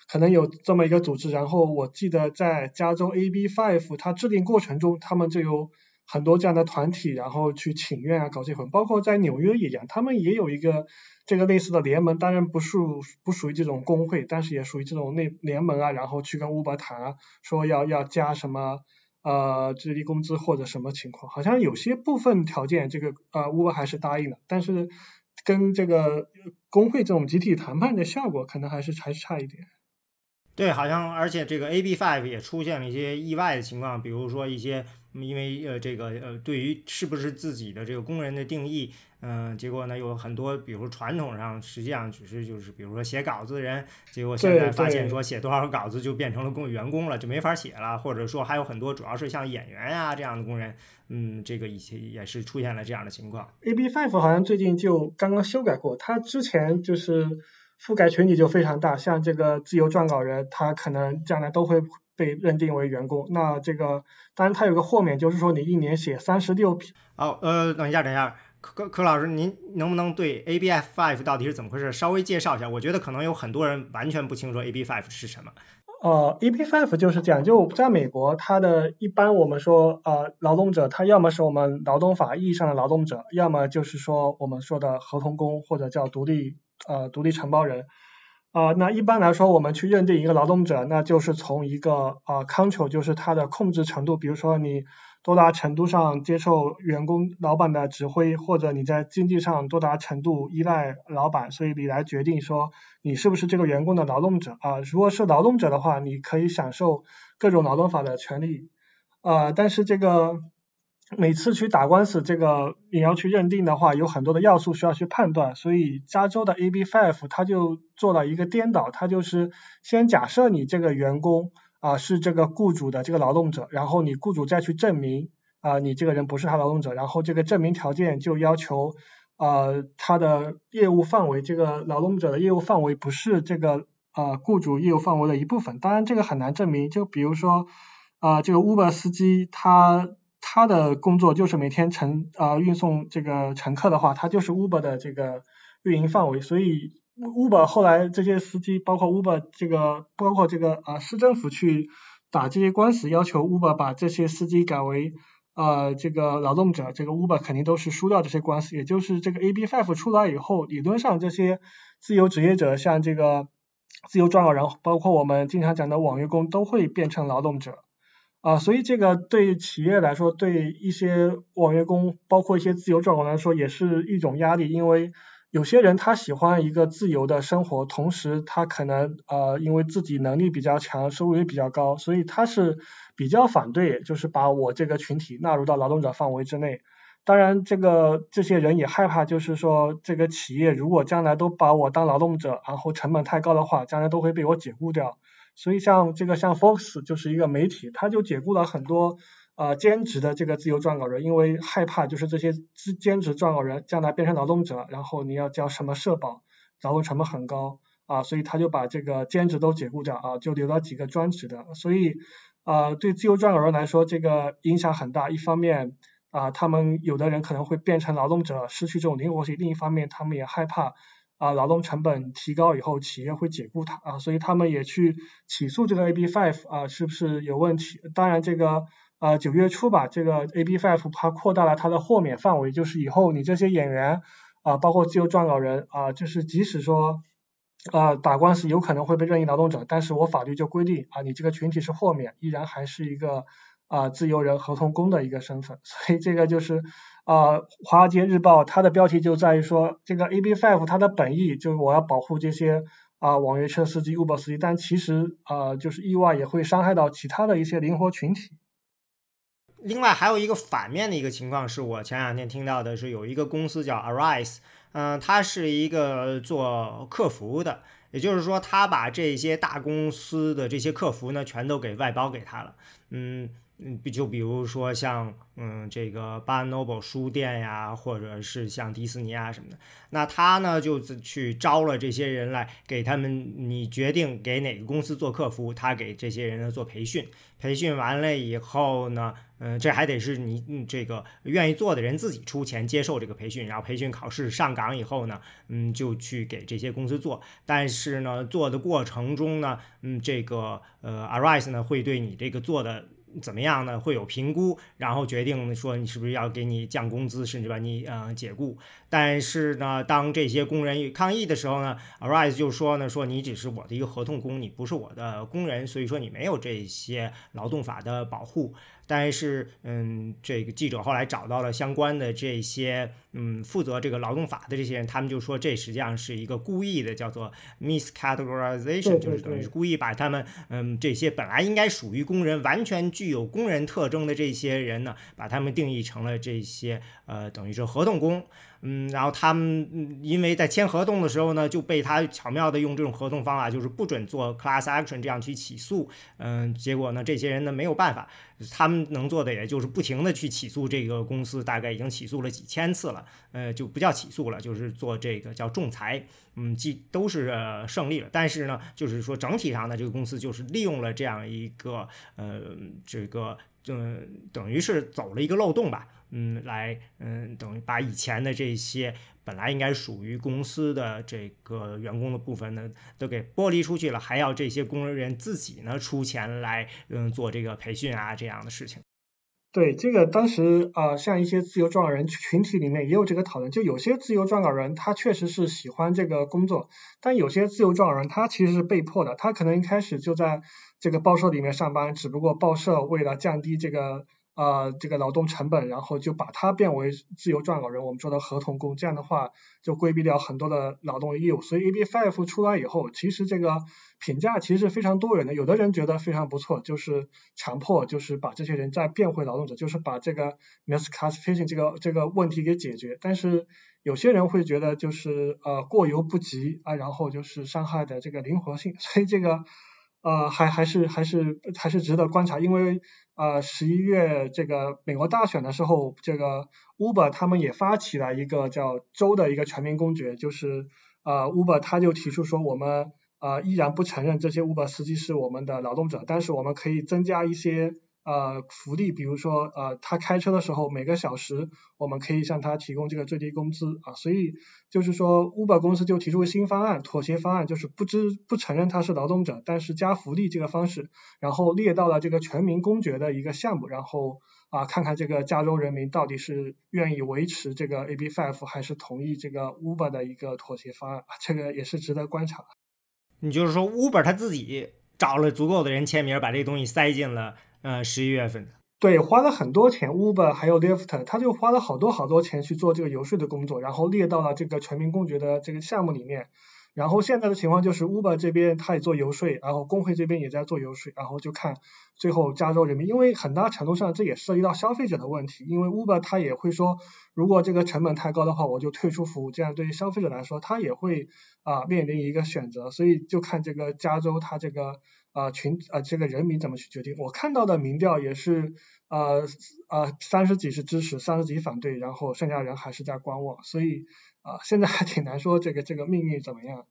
可能有这么一个组织，然后我记得在加州 AB Five 它制定过程中，他们就有很多这样的团体，然后去请愿啊，搞这份。包括在纽约也一样，他们也有一个这个类似的联盟，当然不属不属于这种工会，但是也属于这种内联盟啊，然后去跟 Uber 谈啊，说要要加什么呃最低工资或者什么情况，好像有些部分条件这个呃 Uber 还是答应了，但是跟这个工会这种集体谈判的效果，可能还是还是差一点。对，好像而且这个 AB Five 也出现了一些意外的情况，比如说一些因为呃这个呃对于是不是自己的这个工人的定义，嗯，结果呢有很多，比如传统上实际上只是就是比如说写稿子的人，结果现在发现说写多少稿子就变成了工员工了，就没法写了，或者说还有很多主要是像演员呀这样的工人，嗯，这个以前也是出现了这样的情况。AB Five 好像最近就刚刚修改过，它之前就是。覆盖群体就非常大，像这个自由撰稿人，他可能将来都会被认定为员工。那这个当然它有个豁免，就是说你一年写三十六篇。哦，呃，等一下，等一下，柯柯老师，您能不能对 ABF Five 到底是怎么回事稍微介绍一下？我觉得可能有很多人完全不清楚 AB Five 是什么。呃，EP5 就是这样，就在美国，它的一般我们说呃劳动者，他要么是我们劳动法意义上的劳动者，要么就是说我们说的合同工或者叫独立呃独立承包人。啊，那一般来说，我们去认定一个劳动者，那就是从一个啊 control，就是他的控制程度，比如说你多大程度上接受员工老板的指挥，或者你在经济上多大程度依赖老板，所以你来决定说你是不是这个员工的劳动者啊。如果是劳动者的话，你可以享受各种劳动法的权利啊，但是这个。每次去打官司，这个你要去认定的话，有很多的要素需要去判断，所以加州的 AB Five 它就做了一个颠倒，它就是先假设你这个员工啊是这个雇主的这个劳动者，然后你雇主再去证明啊你这个人不是他劳动者，然后这个证明条件就要求呃他的业务范围，这个劳动者的业务范围不是这个呃雇主业务范围的一部分，当然这个很难证明，就比如说啊这个 Uber 司机他。他的工作就是每天乘啊运送这个乘客的话，他就是 Uber 的这个运营范围，所以 Uber 后来这些司机，包括 Uber 这个，包括这个啊市政府去打这些官司，要求 Uber 把这些司机改为呃这个劳动者，这个 Uber 肯定都是输掉这些官司。也就是这个 abf 出来以后，理论上这些自由职业者，像这个自由撰稿人，包括我们经常讲的网约工，都会变成劳动者。啊，所以这个对企业来说，对一些网约工，包括一些自由撰稿来说，也是一种压力，因为有些人他喜欢一个自由的生活，同时他可能呃，因为自己能力比较强，收入也比较高，所以他是比较反对，就是把我这个群体纳入到劳动者范围之内。当然，这个这些人也害怕，就是说这个企业如果将来都把我当劳动者，然后成本太高的话，将来都会被我解雇掉。所以像这个像 Fox 就是一个媒体，他就解雇了很多呃兼职的这个自由撰稿人，因为害怕就是这些兼兼职撰稿人将来变成劳动者，然后你要交什么社保，劳动成本很高啊，所以他就把这个兼职都解雇掉啊，就留了几个专职的。所以啊，对自由撰稿人来说，这个影响很大。一方面啊，他们有的人可能会变成劳动者，失去这种灵活性；另一方面，他们也害怕。啊，劳动成本提高以后，企业会解雇他啊，所以他们也去起诉这个 AB Five 啊，是不是有问题？当然，这个啊九月初吧，这个 AB Five 它扩大了它的豁免范围，就是以后你这些演员啊，包括自由撰稿人啊，就是即使说啊打官司有可能会被任意劳动者，但是我法律就规定啊，你这个群体是豁免，依然还是一个啊自由人合同工的一个身份，所以这个就是。啊，华尔街日报它的标题就在于说，这个 AB Five 它的本意就是我要保护这些啊网约车司机、Uber 司机，但其实啊就是意外也会伤害到其他的一些灵活群体。另外还有一个反面的一个情况是我前两天听到的是有一个公司叫 Arise，嗯，它是一个做客服的，也就是说他把这些大公司的这些客服呢全都给外包给他了，嗯。嗯，比就比如说像嗯这个 b a r n o b l e 书店呀，或者是像迪士尼啊什么的，那他呢就是去招了这些人来给他们，你决定给哪个公司做客服，他给这些人呢做培训，培训完了以后呢，嗯，这还得是你这个愿意做的人自己出钱接受这个培训，然后培训考试上岗以后呢，嗯，就去给这些公司做，但是呢，做的过程中呢，嗯，这个呃 Arise 呢会对你这个做的。怎么样呢？会有评估，然后决定说你是不是要给你降工资，甚至把你呃解雇。但是呢，当这些工人抗议的时候呢，Arise 就说呢，说你只是我的一个合同工，你不是我的工人，所以说你没有这些劳动法的保护。但是，嗯，这个记者后来找到了相关的这些，嗯，负责这个劳动法的这些人，他们就说这实际上是一个故意的，叫做 miscategorization，就是等于是故意把他们，嗯，这些本来应该属于工人、完全具有工人特征的这些人呢，把他们定义成了这些，呃，等于是合同工。嗯，然后他们因为在签合同的时候呢，就被他巧妙的用这种合同方法，就是不准做 class action 这样去起诉。嗯，结果呢，这些人呢没有办法，他们能做的也就是不停的去起诉这个公司，大概已经起诉了几千次了。呃，就不叫起诉了，就是做这个叫仲裁。嗯，既都是胜利了，但是呢，就是说整体上呢，这个公司就是利用了这样一个呃这个。嗯，等于是走了一个漏洞吧，嗯，来，嗯，等于把以前的这些本来应该属于公司的这个员工的部分呢，都给剥离出去了，还要这些工人自己呢出钱来，嗯，做这个培训啊这样的事情。对，这个当时啊，像一些自由撰稿人群体里面也有这个讨论，就有些自由撰稿人他确实是喜欢这个工作，但有些自由撰稿人他其实是被迫的，他可能一开始就在这个报社里面上班，只不过报社为了降低这个。呃，这个劳动成本，然后就把它变为自由撰稿人，我们说的合同工，这样的话就规避掉很多的劳动义务。所以 AB5 出来以后，其实这个评价其实是非常多元的。有的人觉得非常不错，就是强迫，就是把这些人再变回劳动者，就是把这个 misclassification 这个这个问题给解决。但是有些人会觉得就是呃过犹不及啊，然后就是伤害的这个灵活性。所以这个呃还还是还是还是值得观察，因为。呃，十一月这个美国大选的时候，这个 Uber 他们也发起了一个叫州的一个全民公决，就是呃 Uber 他就提出说，我们呃依然不承认这些 Uber 司机是我们的劳动者，但是我们可以增加一些。呃，福利，比如说，呃，他开车的时候每个小时我们可以向他提供这个最低工资啊，所以就是说，Uber 公司就提出新方案，妥协方案就是不知不承认他是劳动者，但是加福利这个方式，然后列到了这个全民公决的一个项目，然后啊，看看这个加州人民到底是愿意维持这个 AB5 还是同意这个 Uber 的一个妥协方案，这个也是值得观察。你就是说，Uber 他自己找了足够的人签名，把这东西塞进了。呃，十一月份的，对，花了很多钱，Uber 还有 Lyft，他就花了好多好多钱去做这个游说的工作，然后列到了这个全民公决的这个项目里面。然后现在的情况就是，Uber 这边他也做游说，然后工会这边也在做游说，然后就看最后加州人民，因为很大程度上这也涉及到消费者的问题，因为 Uber 他也会说，如果这个成本太高的话，我就退出服务，这样对于消费者来说，他也会啊面临一个选择，所以就看这个加州他这个。啊群啊这个人民怎么去决定？我看到的民调也是呃呃三十几是支持，三十几反对，然后剩下人还是在观望，所以啊现在还挺难说这个这个命运怎么样。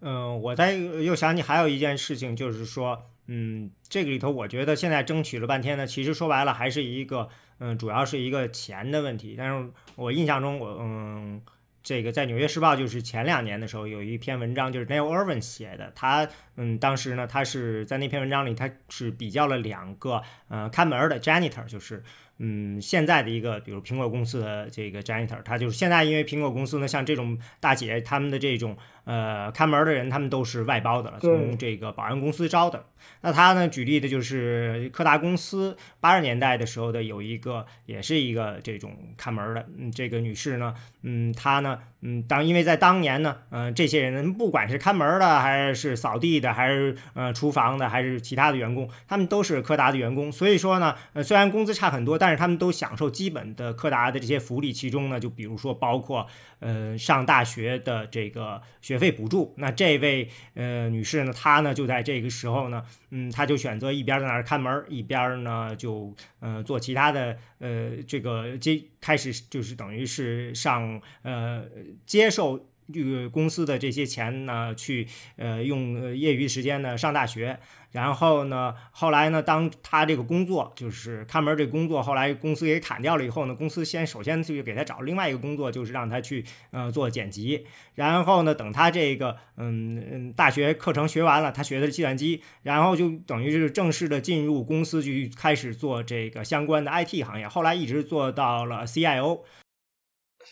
嗯，我在又想起还有一件事情，就是说，嗯，这个里头我觉得现在争取了半天呢，其实说白了还是一个嗯主要是一个钱的问题。但是我印象中我嗯。这个在《纽约时报》就是前两年的时候有一篇文章，就是 Neil Irvin 写的。他嗯，当时呢，他是在那篇文章里，他是比较了两个呃看门的 janitor，就是嗯现在的一个，比如苹果公司的这个 janitor，他就是现在因为苹果公司呢，像这种大姐，他们的这种呃看门的人，他们都是外包的了，从这个保安公司招的。那他呢举例的就是柯达公司八十年代的时候的有一个，也是一个这种看门的，嗯，这个女士呢。嗯，她呢，嗯，当因为在当年呢，嗯，这些人不管是看门的，还是扫地的，还是呃厨房的，还是其他的员工，他们都是柯达的员工。所以说呢，呃，虽然工资差很多，但是他们都享受基本的柯达的这些福利。其中呢，就比如说包括呃上大学的这个学费补助。那这位呃女士呢，她呢就在这个时候呢，嗯，她就选择一边在那儿看门，一边呢就呃做其他的呃这个接开始就是等于是上。呃，接受这个公司的这些钱呢，去呃用业余时间呢上大学。然后呢，后来呢，当他这个工作就是看门这工作，后来公司给砍掉了以后呢，公司先首先就给他找另外一个工作，就是让他去呃做剪辑。然后呢，等他这个嗯嗯大学课程学完了，他学的是计算机，然后就等于是正式的进入公司去开始做这个相关的 IT 行业。后来一直做到了 CIO。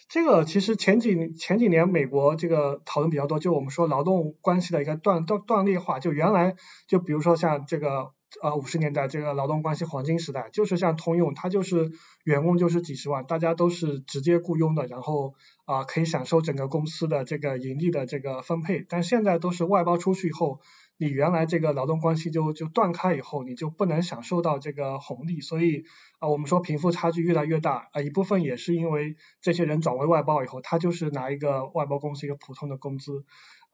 这个其实前几前几年美国这个讨论比较多，就我们说劳动关系的一个断断断裂化。就原来就比如说像这个呃五十年代这个劳动关系黄金时代，就是像通用，它就是员工就是几十万，大家都是直接雇佣的，然后啊可以享受整个公司的这个盈利的这个分配。但现在都是外包出去以后。你原来这个劳动关系就就断开以后，你就不能享受到这个红利，所以啊，我们说贫富差距越来越大啊，一部分也是因为这些人转为外包以后，他就是拿一个外包公司一个普通的工资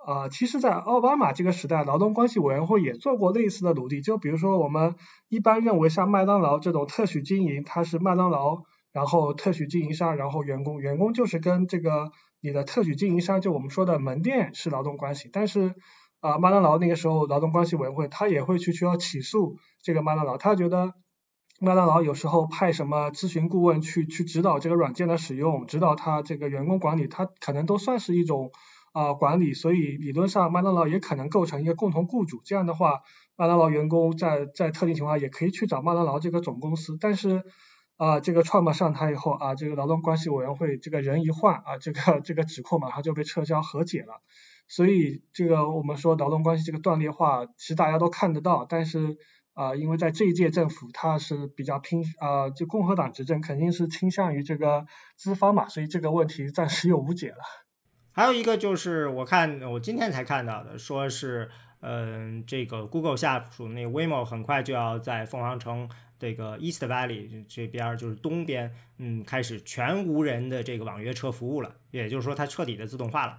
啊。其实，在奥巴马这个时代，劳动关系委员会也做过类似的努力，就比如说我们一般认为像麦当劳这种特许经营，它是麦当劳，然后特许经营商，然后员工，员工就是跟这个你的特许经营商，就我们说的门店是劳动关系，但是。啊，麦当劳那个时候劳动关系委员会他也会去需要起诉这个麦当劳，他觉得麦当劳有时候派什么咨询顾问去去指导这个软件的使用，指导他这个员工管理，他可能都算是一种啊管理，所以理论上麦当劳也可能构成一个共同雇主。这样的话，麦当劳员工在在特定情况下也可以去找麦当劳这个总公司，但是啊这个创办上台以后啊，这个劳动关系委员会这个人一换啊，这个这个指控马上就被撤销和解了。所以这个我们说劳动关系这个断裂化，其实大家都看得到，但是啊，因为在这一届政府它是比较偏啊，就共和党执政肯定是倾向于这个资方嘛，所以这个问题暂时又无解了。还有一个就是我看我今天才看到的，说是嗯，这个 Google 下属那个 Waymo 很快就要在凤凰城这个 East Valley 这边就是东边，嗯，开始全无人的这个网约车服务了，也就是说它彻底的自动化了。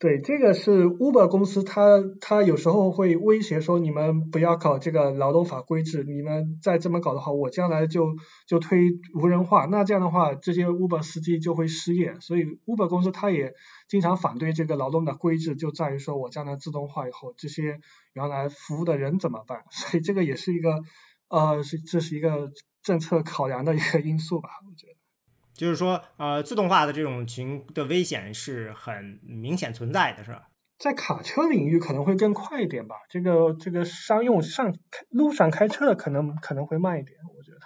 对，这个是 Uber 公司，它它有时候会威胁说，你们不要搞这个劳动法规制，你们再这么搞的话，我将来就就推无人化，那这样的话，这些 Uber 司机就会失业，所以 Uber 公司它也经常反对这个劳动的规制，就在于说我将来自动化以后，这些原来服务的人怎么办？所以这个也是一个呃，是这是一个政策考量的一个因素吧，我觉得。就是说，呃，自动化的这种情的危险是很明显存在的，是吧？在卡车领域可能会更快一点吧，这个这个商用上路上开车的可能可能会慢一点，我觉得，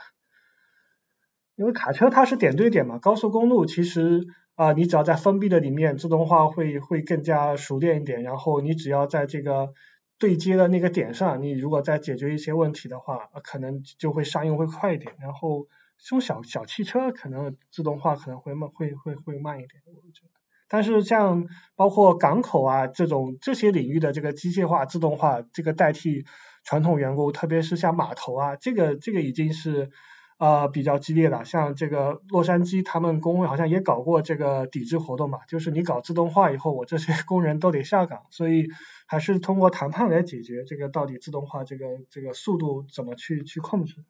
因为卡车它是点对点嘛，高速公路其实啊，你只要在封闭的里面，自动化会会更加熟练一点，然后你只要在这个对接的那个点上，你如果再解决一些问题的话，可能就会商用会快一点，然后。这种小小汽车可能自动化可能会慢，会会会慢一点，我觉得。但是像包括港口啊这种这些领域的这个机械化、自动化，这个代替传统员工，特别是像码头啊，这个这个已经是呃比较激烈了。像这个洛杉矶，他们工会好像也搞过这个抵制活动嘛，就是你搞自动化以后，我这些工人都得下岗，所以还是通过谈判来解决这个到底自动化这个这个速度怎么去去控制。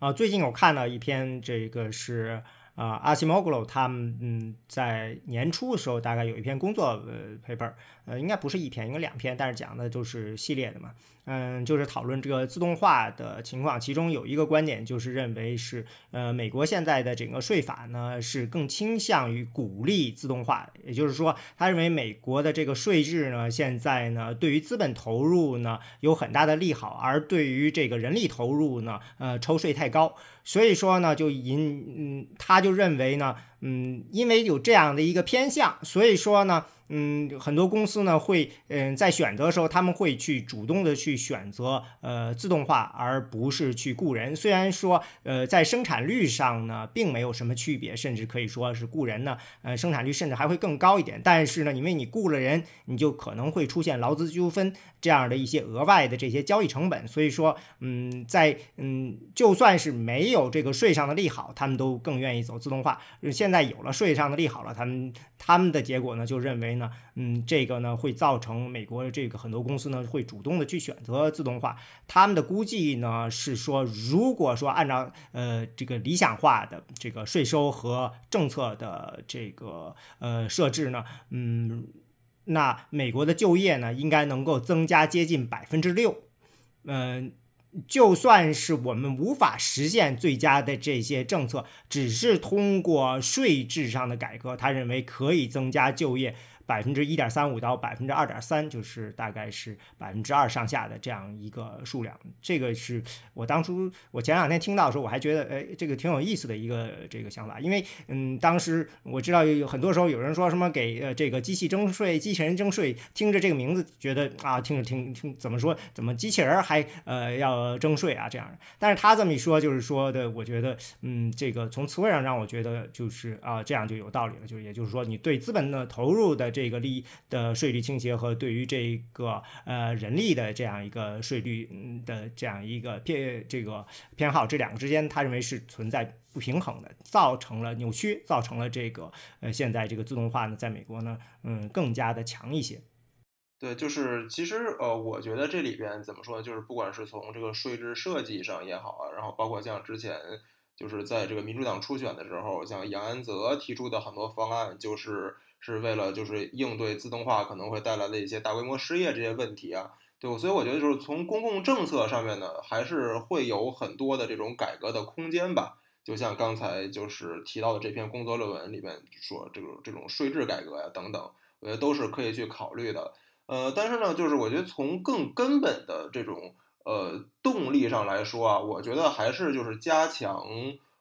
啊，最近我看到一篇，这个是啊，阿西莫格罗他们嗯，在年初的时候，大概有一篇工作呃 paper，呃，应该不是一篇，应该两篇，但是讲的就是系列的嘛。嗯，就是讨论这个自动化的情况，其中有一个观点就是认为是，呃，美国现在的整个税法呢是更倾向于鼓励自动化，也就是说，他认为美国的这个税制呢现在呢对于资本投入呢有很大的利好，而对于这个人力投入呢，呃，抽税太高，所以说呢就引，嗯，他就认为呢，嗯，因为有这样的一个偏向，所以说呢。嗯，很多公司呢会，嗯，在选择的时候，他们会去主动的去选择，呃，自动化，而不是去雇人。虽然说，呃，在生产率上呢，并没有什么区别，甚至可以说是雇人呢，呃，生产率甚至还会更高一点。但是呢，因为你雇了人，你就可能会出现劳资纠纷这样的一些额外的这些交易成本。所以说，嗯，在嗯，就算是没有这个税上的利好，他们都更愿意走自动化。现在有了税上的利好了，他们他们的结果呢，就认为。那嗯，这个呢会造成美国这个很多公司呢会主动的去选择自动化。他们的估计呢是说，如果说按照呃这个理想化的这个税收和政策的这个呃设置呢，嗯，那美国的就业呢应该能够增加接近百分之六。嗯，就算是我们无法实现最佳的这些政策，只是通过税制上的改革，他认为可以增加就业。百分之一点三五到百分之二点三，就是大概是百分之二上下的这样一个数量。这个是我当初我前两天听到的时候，我还觉得，哎，这个挺有意思的一个这个想法。因为，嗯，当时我知道有很多时候有人说什么给呃这个机器征税、机器人征税，听着这个名字觉得啊，听着听听怎么说，怎么机器人还呃要征税啊这样。但是他这么一说，就是说的，我觉得，嗯，这个从词汇上让我觉得就是啊，这样就有道理了。就也就是说，你对资本的投入的这这个利的税率倾斜和对于这个呃人力的这样一个税率的这样一个偏这个偏好，这两个之间，他认为是存在不平衡的，造成了扭曲，造成了这个呃现在这个自动化呢，在美国呢，嗯，更加的强一些。对，就是其实呃，我觉得这里边怎么说？就是不管是从这个税制设计上也好啊，然后包括像之前就是在这个民主党初选的时候，像杨安泽提出的很多方案，就是。是为了就是应对自动化可能会带来的一些大规模失业这些问题啊，对，所以我觉得就是从公共政策上面呢，还是会有很多的这种改革的空间吧。就像刚才就是提到的这篇工作论文里面说，这种这种税制改革呀等等，我觉得都是可以去考虑的。呃，但是呢，就是我觉得从更根本的这种呃动力上来说啊，我觉得还是就是加强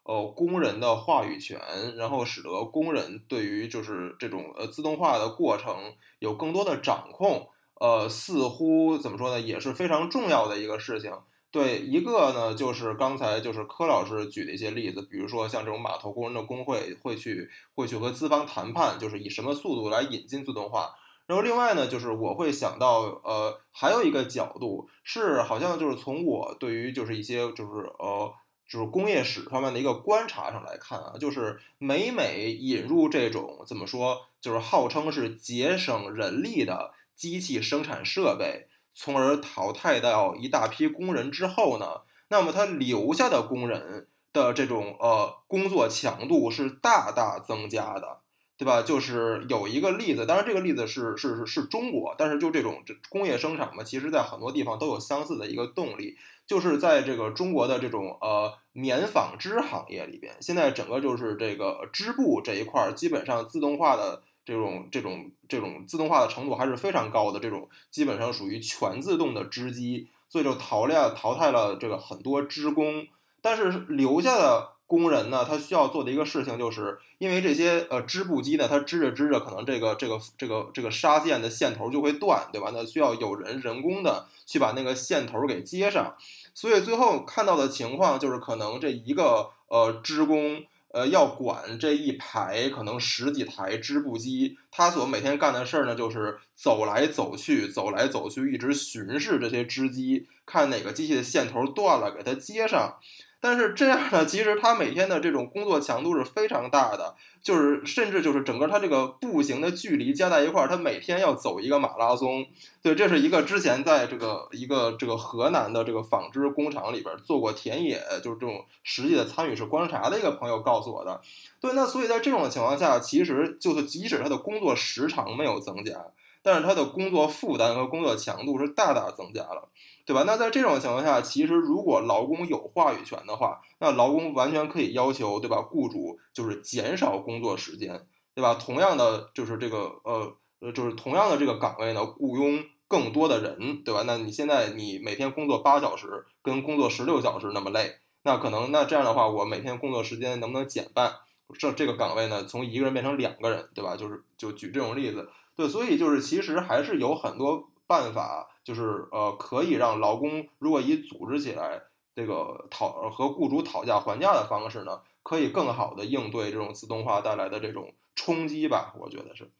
呃工人的话语权，然后使得工人对于就是这种呃自动化的过程有更多的掌控。呃，似乎怎么说呢，也是非常重要的一个事情。对，一个呢，就是刚才就是柯老师举的一些例子，比如说像这种码头工人的工会会去会去和资方谈判，就是以什么速度来引进自动化。然后另外呢，就是我会想到，呃，还有一个角度是，好像就是从我对于就是一些就是呃就是工业史方面的一个观察上来看啊，就是每每引入这种怎么说，就是号称是节省人力的。机器生产设备，从而淘汰掉一大批工人之后呢，那么他留下的工人的这种呃工作强度是大大增加的，对吧？就是有一个例子，当然这个例子是是是中国，但是就这种这工业生产嘛，其实在很多地方都有相似的一个动力，就是在这个中国的这种呃棉纺织行业里边，现在整个就是这个织布这一块儿基本上自动化的。这种这种这种自动化的程度还是非常高的，这种基本上属于全自动的织机，所以就淘汰淘汰了这个很多织工，但是留下的工人呢，他需要做的一个事情，就是因为这些呃织布机呢，它织着织着，可能这个这个这个这个纱线的线头就会断，对吧？那需要有人人工的去把那个线头给接上，所以最后看到的情况就是，可能这一个呃织工。呃，要管这一排可能十几台织布机，他所每天干的事儿呢，就是走来走去，走来走去，一直巡视这些织机，看哪个机器的线头断了，给它接上。但是这样呢，其实他每天的这种工作强度是非常大的，就是甚至就是整个他这个步行的距离加在一块儿，他每天要走一个马拉松。对，这是一个之前在这个一个这个河南的这个纺织工厂里边做过田野，就是这种实际的参与式观察的一个朋友告诉我的。对，那所以在这种情况下，其实就是即使他的工作时长没有增加，但是他的工作负担和工作强度是大大增加了。对吧？那在这种情况下，其实如果劳工有话语权的话，那劳工完全可以要求，对吧？雇主就是减少工作时间，对吧？同样的，就是这个呃呃，就是同样的这个岗位呢，雇佣更多的人，对吧？那你现在你每天工作八小时，跟工作十六小时那么累，那可能那这样的话，我每天工作时间能不能减半？这这个岗位呢，从一个人变成两个人，对吧？就是就举这种例子，对，所以就是其实还是有很多办法。就是呃，可以让劳工如果以组织起来这个讨和雇主讨价还价的方式呢，可以更好的应对这种自动化带来的这种冲击吧，我觉得是。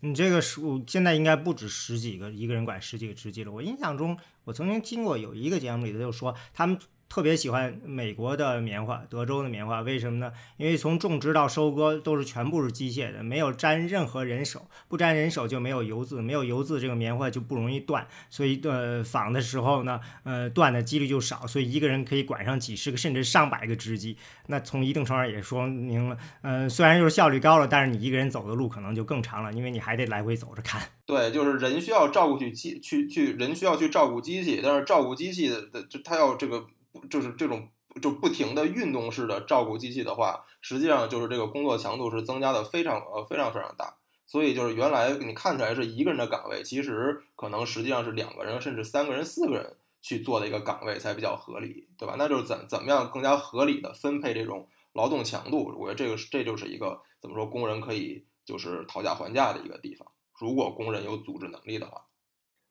你这个是现在应该不止十几个一个人管十几个职级了。我印象中，我曾经听过有一个节目里头就说他们。特别喜欢美国的棉花，德州的棉花，为什么呢？因为从种植到收割都是全部是机械的，没有沾任何人手，不沾人手就没有油渍，没有油渍这个棉花就不容易断，所以呃纺的时候呢，呃断的几率就少，所以一个人可以管上几十个甚至上百个织机。那从一定程度上也说明了，嗯，虽然就是效率高了，但是你一个人走的路可能就更长了，因为你还得来回走着看。对，就是人需要照顾去机去去人需要去照顾机器，但是照顾机器的的就他要这个。就是这种就不停的运动式的照顾机器的话，实际上就是这个工作强度是增加的非常呃非常非常大。所以就是原来你看起来是一个人的岗位，其实可能实际上是两个人甚至三个人四个人去做的一个岗位才比较合理，对吧？那就是怎怎么样更加合理的分配这种劳动强度？我觉得这个这就是一个怎么说工人可以就是讨价还价的一个地方。如果工人有组织能力的话。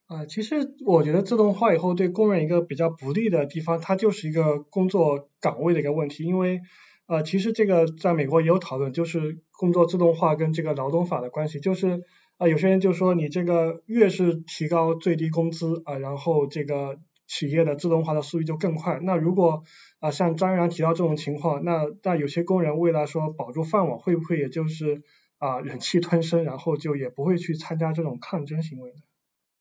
啊，其实我觉得自动化以后对工人一个比较不利的地方，它就是一个工作岗位的一个问题。因为，呃，其实这个在美国也有讨论，就是工作自动化跟这个劳动法的关系。就是啊，有些人就说你这个越是提高最低工资啊，然后这个企业的自动化的速度就更快。那如果啊像张然提到这种情况，那那有些工人为了说保住饭碗，会不会也就是啊忍气吞声，然后就也不会去参加这种抗争行为呢？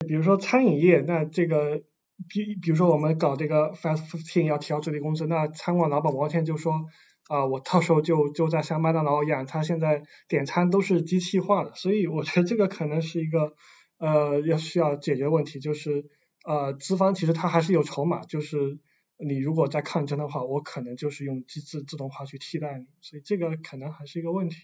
比如说餐饮业，那这个比比如说我们搞这个 fast food 要提高最低工资，那餐馆老板王天就说啊，我到时候就就在像麦当劳一样，他现在点餐都是机器化的，所以我觉得这个可能是一个呃要需要解决问题，就是呃，资方其实他还是有筹码，就是你如果在抗争的话，我可能就是用机制自动化去替代你，所以这个可能还是一个问题。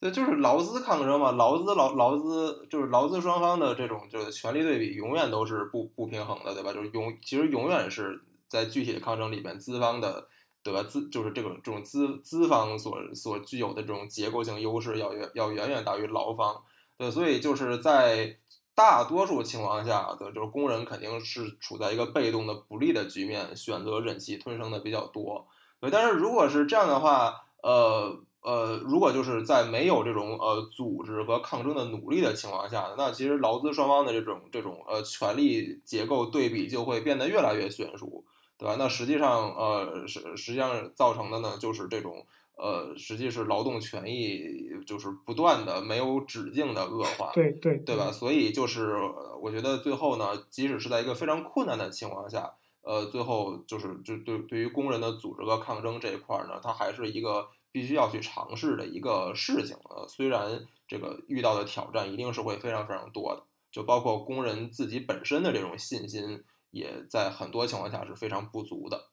对，就是劳资抗争嘛，劳资劳劳资就是劳资双方的这种就是权力对比，永远都是不不平衡的，对吧？就是永其实永远是在具体的抗争里面，资方的对吧？资就是这种这种资资方所所具有的这种结构性优势要远要远远大于劳方。对，所以就是在大多数情况下的，就是工人肯定是处在一个被动的不利的局面，选择忍气吞声的比较多。对，但是如果是这样的话，呃呃，如果就是在没有这种呃组织和抗争的努力的情况下，那其实劳资双方的这种这种呃权力结构对比就会变得越来越悬殊，对吧？那实际上呃实实际上造成的呢，就是这种。呃，实际是劳动权益就是不断的没有止境的恶化，对对对吧？所以就是我觉得最后呢，即使是在一个非常困难的情况下，呃，最后就是就对对于工人的组织和抗争这一块呢，它还是一个必须要去尝试的一个事情。呃，虽然这个遇到的挑战一定是会非常非常多的，就包括工人自己本身的这种信心，也在很多情况下是非常不足的。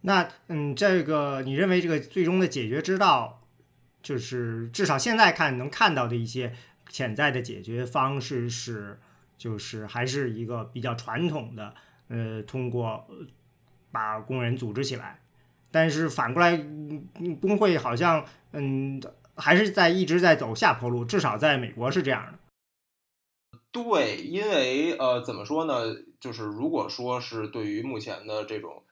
那嗯，这个你认为这个最终的解决之道，就是至少现在看能看到的一些潜在的解决方式是，就是还是一个比较传统的，呃，通过把工人组织起来。但是反过来，工会好像嗯还是在一直在走下坡路，至少在美国是这样的。对，因为呃，怎么说呢？就是如果说是对于目前的这种。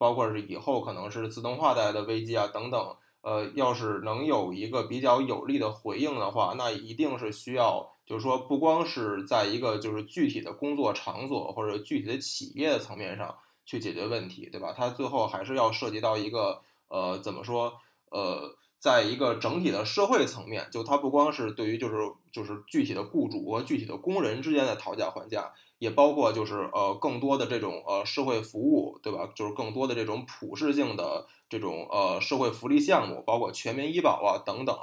包括是以后可能是自动化带来的危机啊等等，呃，要是能有一个比较有力的回应的话，那一定是需要，就是说不光是在一个就是具体的工作场所或者具体的企业的层面上去解决问题，对吧？它最后还是要涉及到一个呃，怎么说？呃，在一个整体的社会层面，就它不光是对于就是就是具体的雇主和具体的工人之间的讨价还价。也包括就是呃更多的这种呃社会服务，对吧？就是更多的这种普适性的这种呃社会福利项目，包括全民医保啊等等，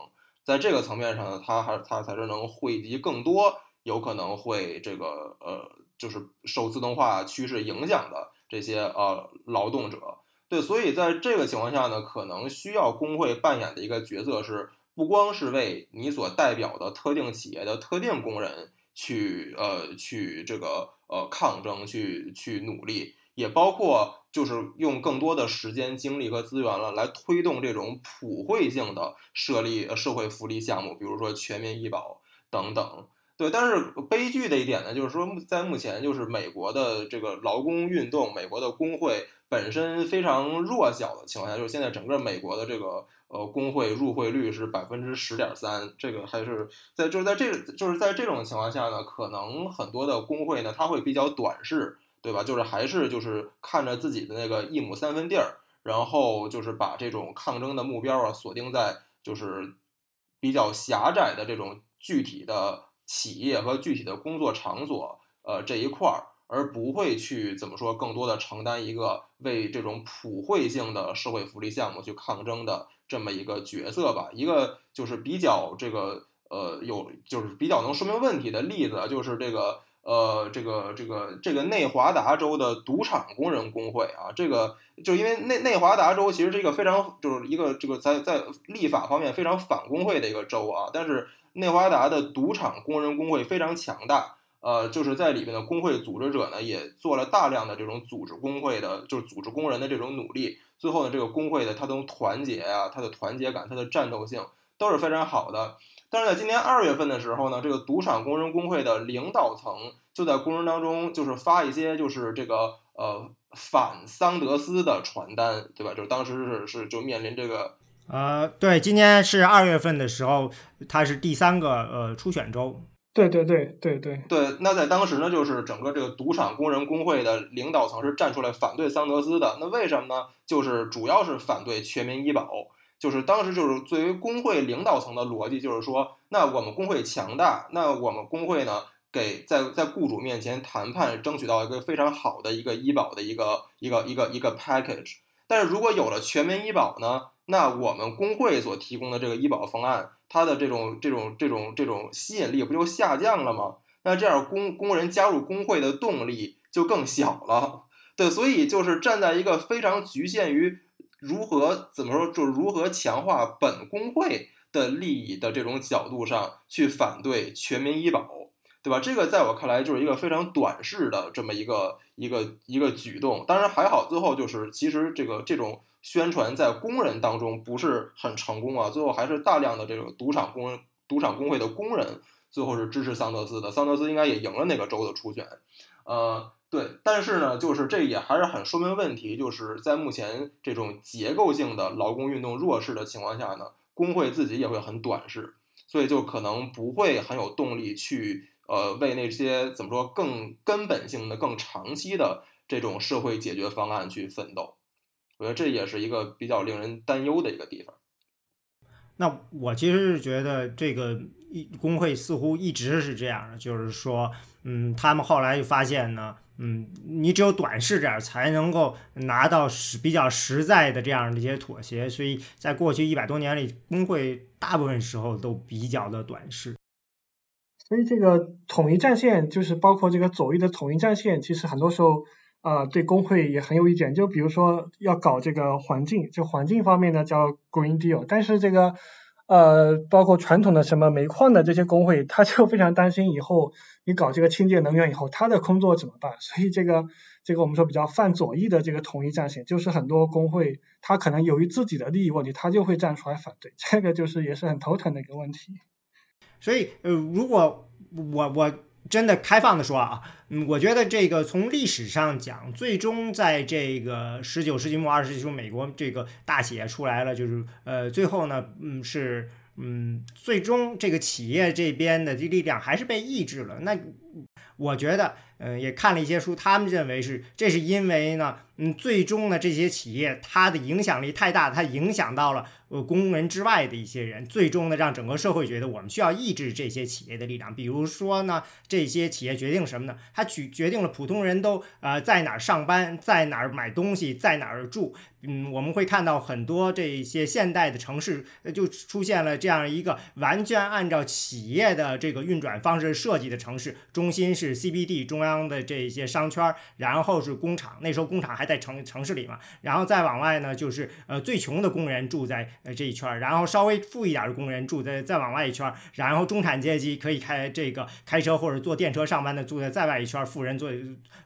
在这个层面上呢，它还它才是能惠及更多有可能会这个呃就是受自动化趋势影响的这些呃劳动者。对，所以在这个情况下呢，可能需要工会扮演的一个角色是，不光是为你所代表的特定企业的特定工人。去呃去这个呃抗争去去努力，也包括就是用更多的时间精力和资源了来推动这种普惠性的设立社会福利项目，比如说全民医保等等。对，但是悲剧的一点呢，就是说在目前就是美国的这个劳工运动，美国的工会本身非常弱小的情况下，就是现在整个美国的这个。呃，工会入会率是百分之十点三，这个还是在就是在这就是在这种情况下呢，可能很多的工会呢，它会比较短视，对吧？就是还是就是看着自己的那个一亩三分地儿，然后就是把这种抗争的目标啊锁定在就是比较狭窄的这种具体的企业和具体的工作场所呃这一块儿。而不会去怎么说，更多的承担一个为这种普惠性的社会福利项目去抗争的这么一个角色吧。一个就是比较这个呃有就是比较能说明问题的例子，就是这个呃这个这个这个内华达州的赌场工人工会啊，这个就因为内内华达州其实是一个非常就是一个这个在在立法方面非常反工会的一个州啊，但是内华达的赌场工人工会非常强大。呃，就是在里面的工会组织者呢，也做了大量的这种组织工会的，就是组织工人的这种努力。最后呢，这个工会的它的团结啊，它的团结感，它的战斗性都是非常好的。但是在今年二月份的时候呢，这个赌场工人工会的领导层就在工人当中，就是发一些就是这个呃反桑德斯的传单，对吧？就是当时是是就面临这个呃，对，今天是二月份的时候，它是第三个呃初选周。对对对对对对，那在当时呢，就是整个这个赌场工人工会的领导层是站出来反对桑德斯的。那为什么呢？就是主要是反对全民医保。就是当时就是作为工会领导层的逻辑，就是说，那我们工会强大，那我们工会呢，给在在雇主面前谈判，争取到一个非常好的一个医保的一个一个一个一个 package。但是如果有了全民医保呢，那我们工会所提供的这个医保方案。它的这种这种这种这种吸引力不就下降了吗？那这样工工人加入工会的动力就更小了。对，所以就是站在一个非常局限于如何怎么说，就是如何强化本工会的利益的这种角度上去反对全民医保，对吧？这个在我看来就是一个非常短视的这么一个一个一个举动。当然还好，最后就是其实这个这种宣传在工人当中不是很成功啊，最后还是大量的这个赌场工赌场工会的工人最后是支持桑德斯的，桑德斯应该也赢了那个州的初选，呃。对，但是呢，就是这也还是很说明问题，就是在目前这种结构性的劳工运动弱势的情况下呢，工会自己也会很短视，所以就可能不会很有动力去呃为那些怎么说更根本性的、更长期的这种社会解决方案去奋斗。我觉得这也是一个比较令人担忧的一个地方。那我其实是觉得这个一工会似乎一直是这样的，就是说，嗯，他们后来就发现呢。嗯，你只有短视点儿才能够拿到实比较实在的这样的一些妥协，所以在过去一百多年里，工会大部分时候都比较的短视。所以这个统一战线就是包括这个左翼的统一战线，其实很多时候啊对工会也很有意见。就比如说要搞这个环境，就环境方面呢叫 Green Deal，但是这个呃包括传统的什么煤矿的这些工会，他就非常担心以后。你搞这个清洁能源以后，他的工作怎么办？所以这个这个我们说比较泛左翼的这个统一战线，就是很多工会他可能由于自己的利益问题，他就会站出来反对，这个就是也是很头疼的一个问题。所以呃，如果我我真的开放的说啊，嗯，我觉得这个从历史上讲，最终在这个十九世纪末二十世纪初，美国这个大企业出来了，就是呃，最后呢，嗯是。嗯，最终这个企业这边的这力量还是被抑制了。那我觉得，嗯，也看了一些书，他们认为是这是因为呢，嗯，最终呢这些企业它的影响力太大，它影响到了。呃，工人之外的一些人，最终呢，让整个社会觉得我们需要抑制这些企业的力量。比如说呢，这些企业决定什么呢？它决决定了普通人都呃在哪儿上班，在哪儿买东西，在哪儿住。嗯，我们会看到很多这些现代的城市就出现了这样一个完全按照企业的这个运转方式设计的城市，中心是 CBD 中央的这些商圈，然后是工厂。那时候工厂还在城城市里嘛，然后再往外呢，就是呃最穷的工人住在。呃，这一圈，然后稍微富一点的工人住在再往外一圈，然后中产阶级可以开这个开车或者坐电车上班的住在再外一圈，富人坐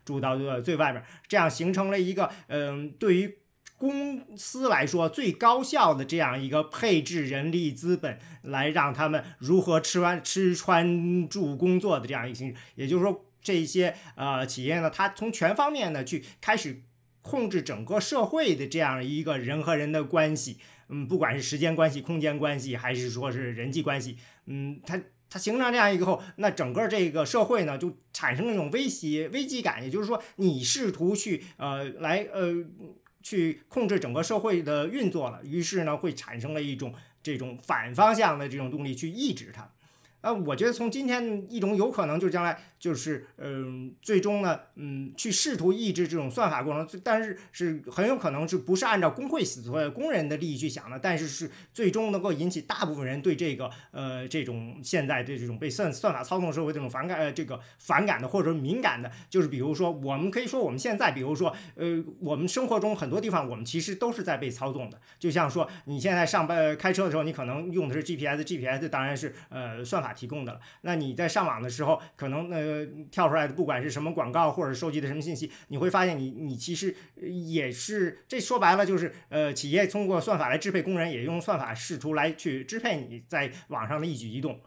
住到最外面，这样形成了一个嗯，对于公司来说最高效的这样一个配置人力资本，来让他们如何吃完吃穿住工作的这样一个形式。也就是说，这一些呃企业呢，它从全方面的去开始控制整个社会的这样一个人和人的关系。嗯，不管是时间关系、空间关系，还是说是人际关系，嗯，它它形成这样一个后，那整个这个社会呢，就产生了一种威胁、危机感。也就是说，你试图去呃来呃去控制整个社会的运作了，于是呢，会产生了一种这种反方向的这种动力去抑制它。呃，我觉得从今天一种有可能就是将来。就是嗯，最终呢，嗯，去试图抑制这种算法过程，但是是很有可能是不是按照工会所工人的利益去想的，但是是最终能够引起大部分人对这个呃这种现在对这种被算算法操纵社会这种反感呃这个反感的或者敏感的，就是比如说我们可以说我们现在比如说呃我们生活中很多地方我们其实都是在被操纵的，就像说你现在上班开车的时候，你可能用的是 GPS，GPS 当然是呃算法提供的了，那你在上网的时候可能呃。呃，跳出来的不管是什么广告或者收集的什么信息，你会发现你你其实也是这说白了就是呃，企业通过算法来支配工人，也用算法试图来去支配你在网上的一举一动。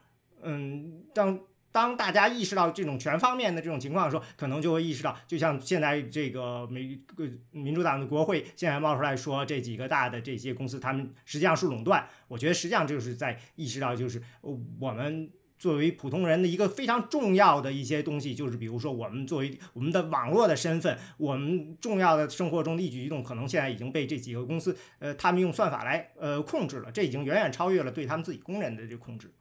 嗯，当当大家意识到这种全方面的这种情况的时候，可能就会意识到，就像现在这个美民主党的国会现在冒出来说这几个大的这些公司，他们实际上是垄断。我觉得实际上就是在意识到，就是我们。作为普通人的一个非常重要的一些东西，就是比如说我们作为我们的网络的身份，我们重要的生活中的一举一动，可能现在已经被这几个公司，呃，他们用算法来呃控制了，这已经远远超越了对他们自己工人的这个控制。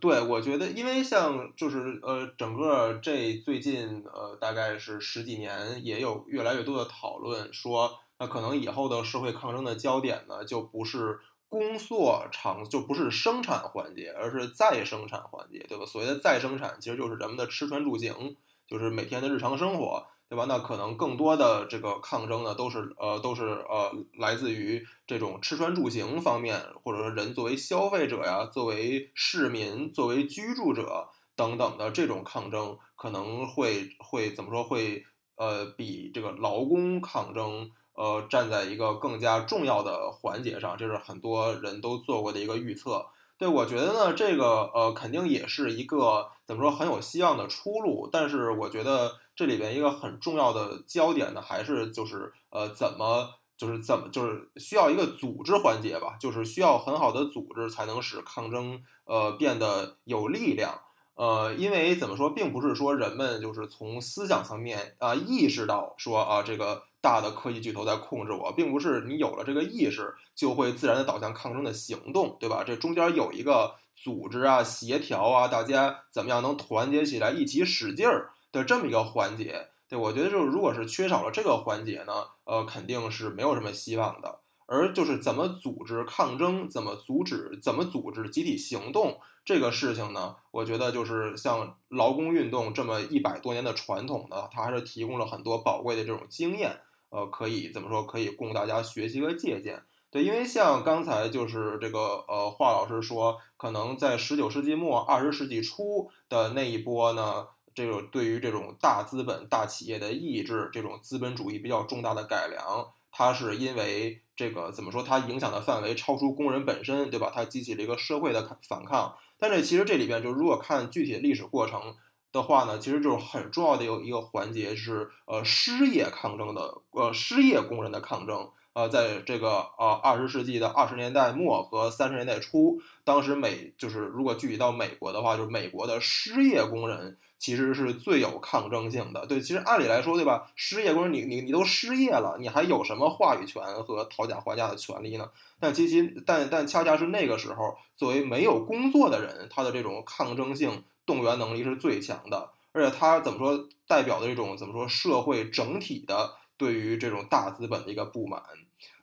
对，我觉得，因为像就是呃，整个这最近呃，大概是十几年，也有越来越多的讨论说，那可能以后的社会抗争的焦点呢，就不是。工作场就不是生产环节，而是再生产环节，对吧？所谓的再生产，其实就是人们的吃穿住行，就是每天的日常生活，对吧？那可能更多的这个抗争呢，都是呃，都是呃，来自于这种吃穿住行方面，或者说人作为消费者呀，作为市民，作为居住者等等的这种抗争，可能会会怎么说？会呃，比这个劳工抗争。呃，站在一个更加重要的环节上，这是很多人都做过的一个预测。对我觉得呢，这个呃，肯定也是一个怎么说很有希望的出路。但是我觉得这里边一个很重要的焦点呢，还是就是呃，怎么就是怎么就是需要一个组织环节吧，就是需要很好的组织才能使抗争呃变得有力量。呃，因为怎么说，并不是说人们就是从思想层面啊意识到说啊这个。大的科技巨头在控制我，并不是你有了这个意识就会自然的导向抗争的行动，对吧？这中间有一个组织啊、协调啊，大家怎么样能团结起来一起使劲儿的这么一个环节。对我觉得，就是如果是缺少了这个环节呢，呃，肯定是没有什么希望的。而就是怎么组织抗争，怎么阻止，怎么组织集体行动这个事情呢？我觉得就是像劳工运动这么一百多年的传统呢，它还是提供了很多宝贵的这种经验。呃，可以怎么说？可以供大家学习和借鉴。对，因为像刚才就是这个呃，华老师说，可能在十九世纪末二十世纪初的那一波呢，这种对于这种大资本、大企业的意志，这种资本主义比较重大的改良，它是因为这个怎么说？它影响的范围超出工人本身，对吧？它激起了一个社会的反抗。但这其实这里边就如果看具体历史过程。的话呢，其实就是很重要的有一个环节是呃失业抗争的呃失业工人的抗争呃在这个呃二十世纪的二十年代末和三十年代初，当时美就是如果具体到美国的话，就是美国的失业工人其实是最有抗争性的。对，其实按理来说，对吧？失业工人你你你都失业了，你还有什么话语权和讨价还价的权利呢？但其实但但恰恰是那个时候，作为没有工作的人，他的这种抗争性。动员能力是最强的，而且他怎么说，代表的这种怎么说，社会整体的对于这种大资本的一个不满。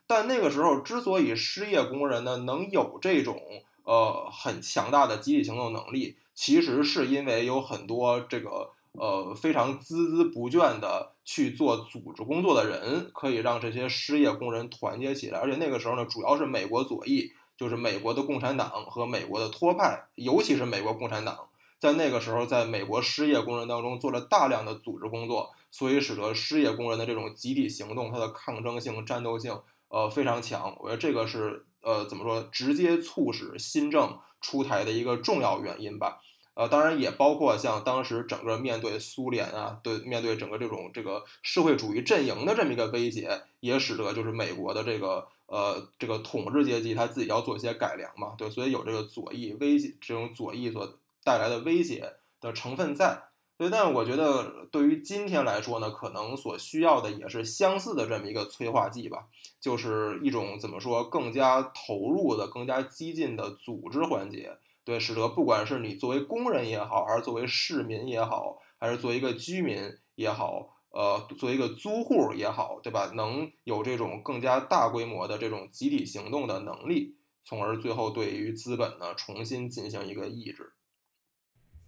但那个时候，之所以失业工人呢能有这种呃很强大的集体行动能力，其实是因为有很多这个呃非常孜孜不倦的去做组织工作的人，可以让这些失业工人团结起来。而且那个时候呢，主要是美国左翼，就是美国的共产党和美国的托派，尤其是美国共产党。在那个时候，在美国失业工人当中做了大量的组织工作，所以使得失业工人的这种集体行动，它的抗争性、战斗性，呃，非常强。我觉得这个是呃，怎么说，直接促使新政出台的一个重要原因吧。呃，当然也包括像当时整个面对苏联啊，对面对整个这种这个社会主义阵营的这么一个威胁，也使得就是美国的这个呃这个统治阶级他自己要做一些改良嘛。对，所以有这个左翼威胁，这种左翼所。带来的威胁的成分在，所以，但是我觉得对于今天来说呢，可能所需要的也是相似的这么一个催化剂吧，就是一种怎么说更加投入的、更加激进的组织环节，对，使得不管是你作为工人也好，还是作为市民也好，还是作为一个居民也好，呃，作为一个租户也好，对吧？能有这种更加大规模的这种集体行动的能力，从而最后对于资本呢重新进行一个抑制。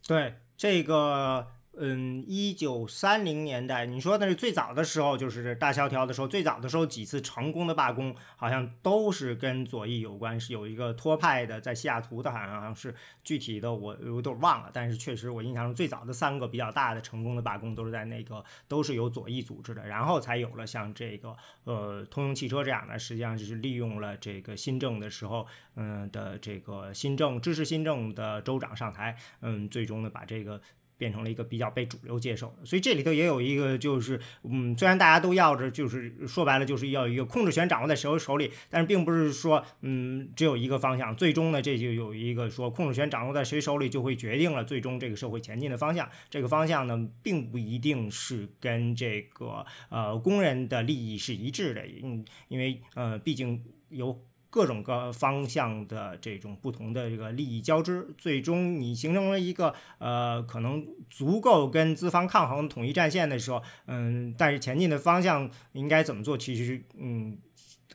对这个。嗯，一九三零年代，你说的是最早的时候，就是大萧条的时候，最早的时候几次成功的罢工，好像都是跟左翼有关，是有一个托派的在西雅图的，好像是具体的我我都忘了，但是确实我印象中最早的三个比较大的成功的罢工都是在那个都是由左翼组织的，然后才有了像这个呃通用汽车这样的，实际上就是利用了这个新政的时候，嗯的这个新政支持新政的州长上台，嗯，最终呢把这个。变成了一个比较被主流接受的，所以这里头也有一个，就是嗯，虽然大家都要着，就是说白了，就是要一个控制权掌握在谁手里，但是并不是说嗯只有一个方向，最终呢这就有一个说控制权掌握在谁手里就会决定了最终这个社会前进的方向。这个方向呢并不一定是跟这个呃工人的利益是一致的，嗯，因为呃毕竟有。各种各方向的这种不同的这个利益交织，最终你形成了一个呃可能足够跟资方抗衡统一战线的时候，嗯，但是前进的方向应该怎么做，其实嗯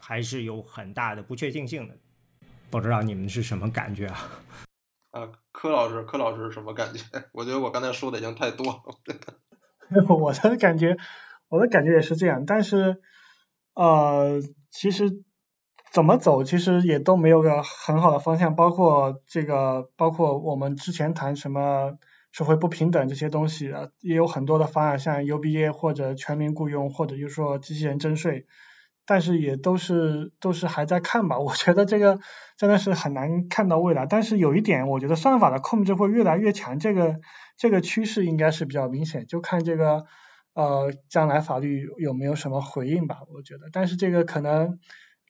还是有很大的不确定性的。不知道你们是什么感觉啊？啊，柯老师，柯老师什么感觉？我觉得我刚才说的已经太多了。我的感觉，我的感觉也是这样，但是呃，其实怎么走，其实也都没有个很好的方向，包括这个，包括我们之前谈什么社会不平等这些东西啊，也有很多的方案，像 UBA 或者全民雇佣，或者就是说机器人征税。但是也都是都是还在看吧，我觉得这个真的是很难看到未来。但是有一点，我觉得算法的控制会越来越强，这个这个趋势应该是比较明显，就看这个呃将来法律有没有什么回应吧。我觉得，但是这个可能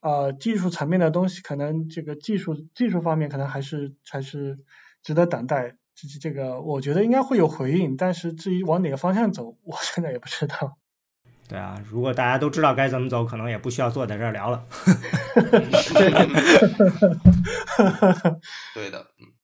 呃技术层面的东西，可能这个技术技术方面可能还是还是值得等待。这这个我觉得应该会有回应，但是至于往哪个方向走，我现在也不知道。对啊，如果大家都知道该怎么走，可能也不需要坐在这儿聊了。对的，嗯。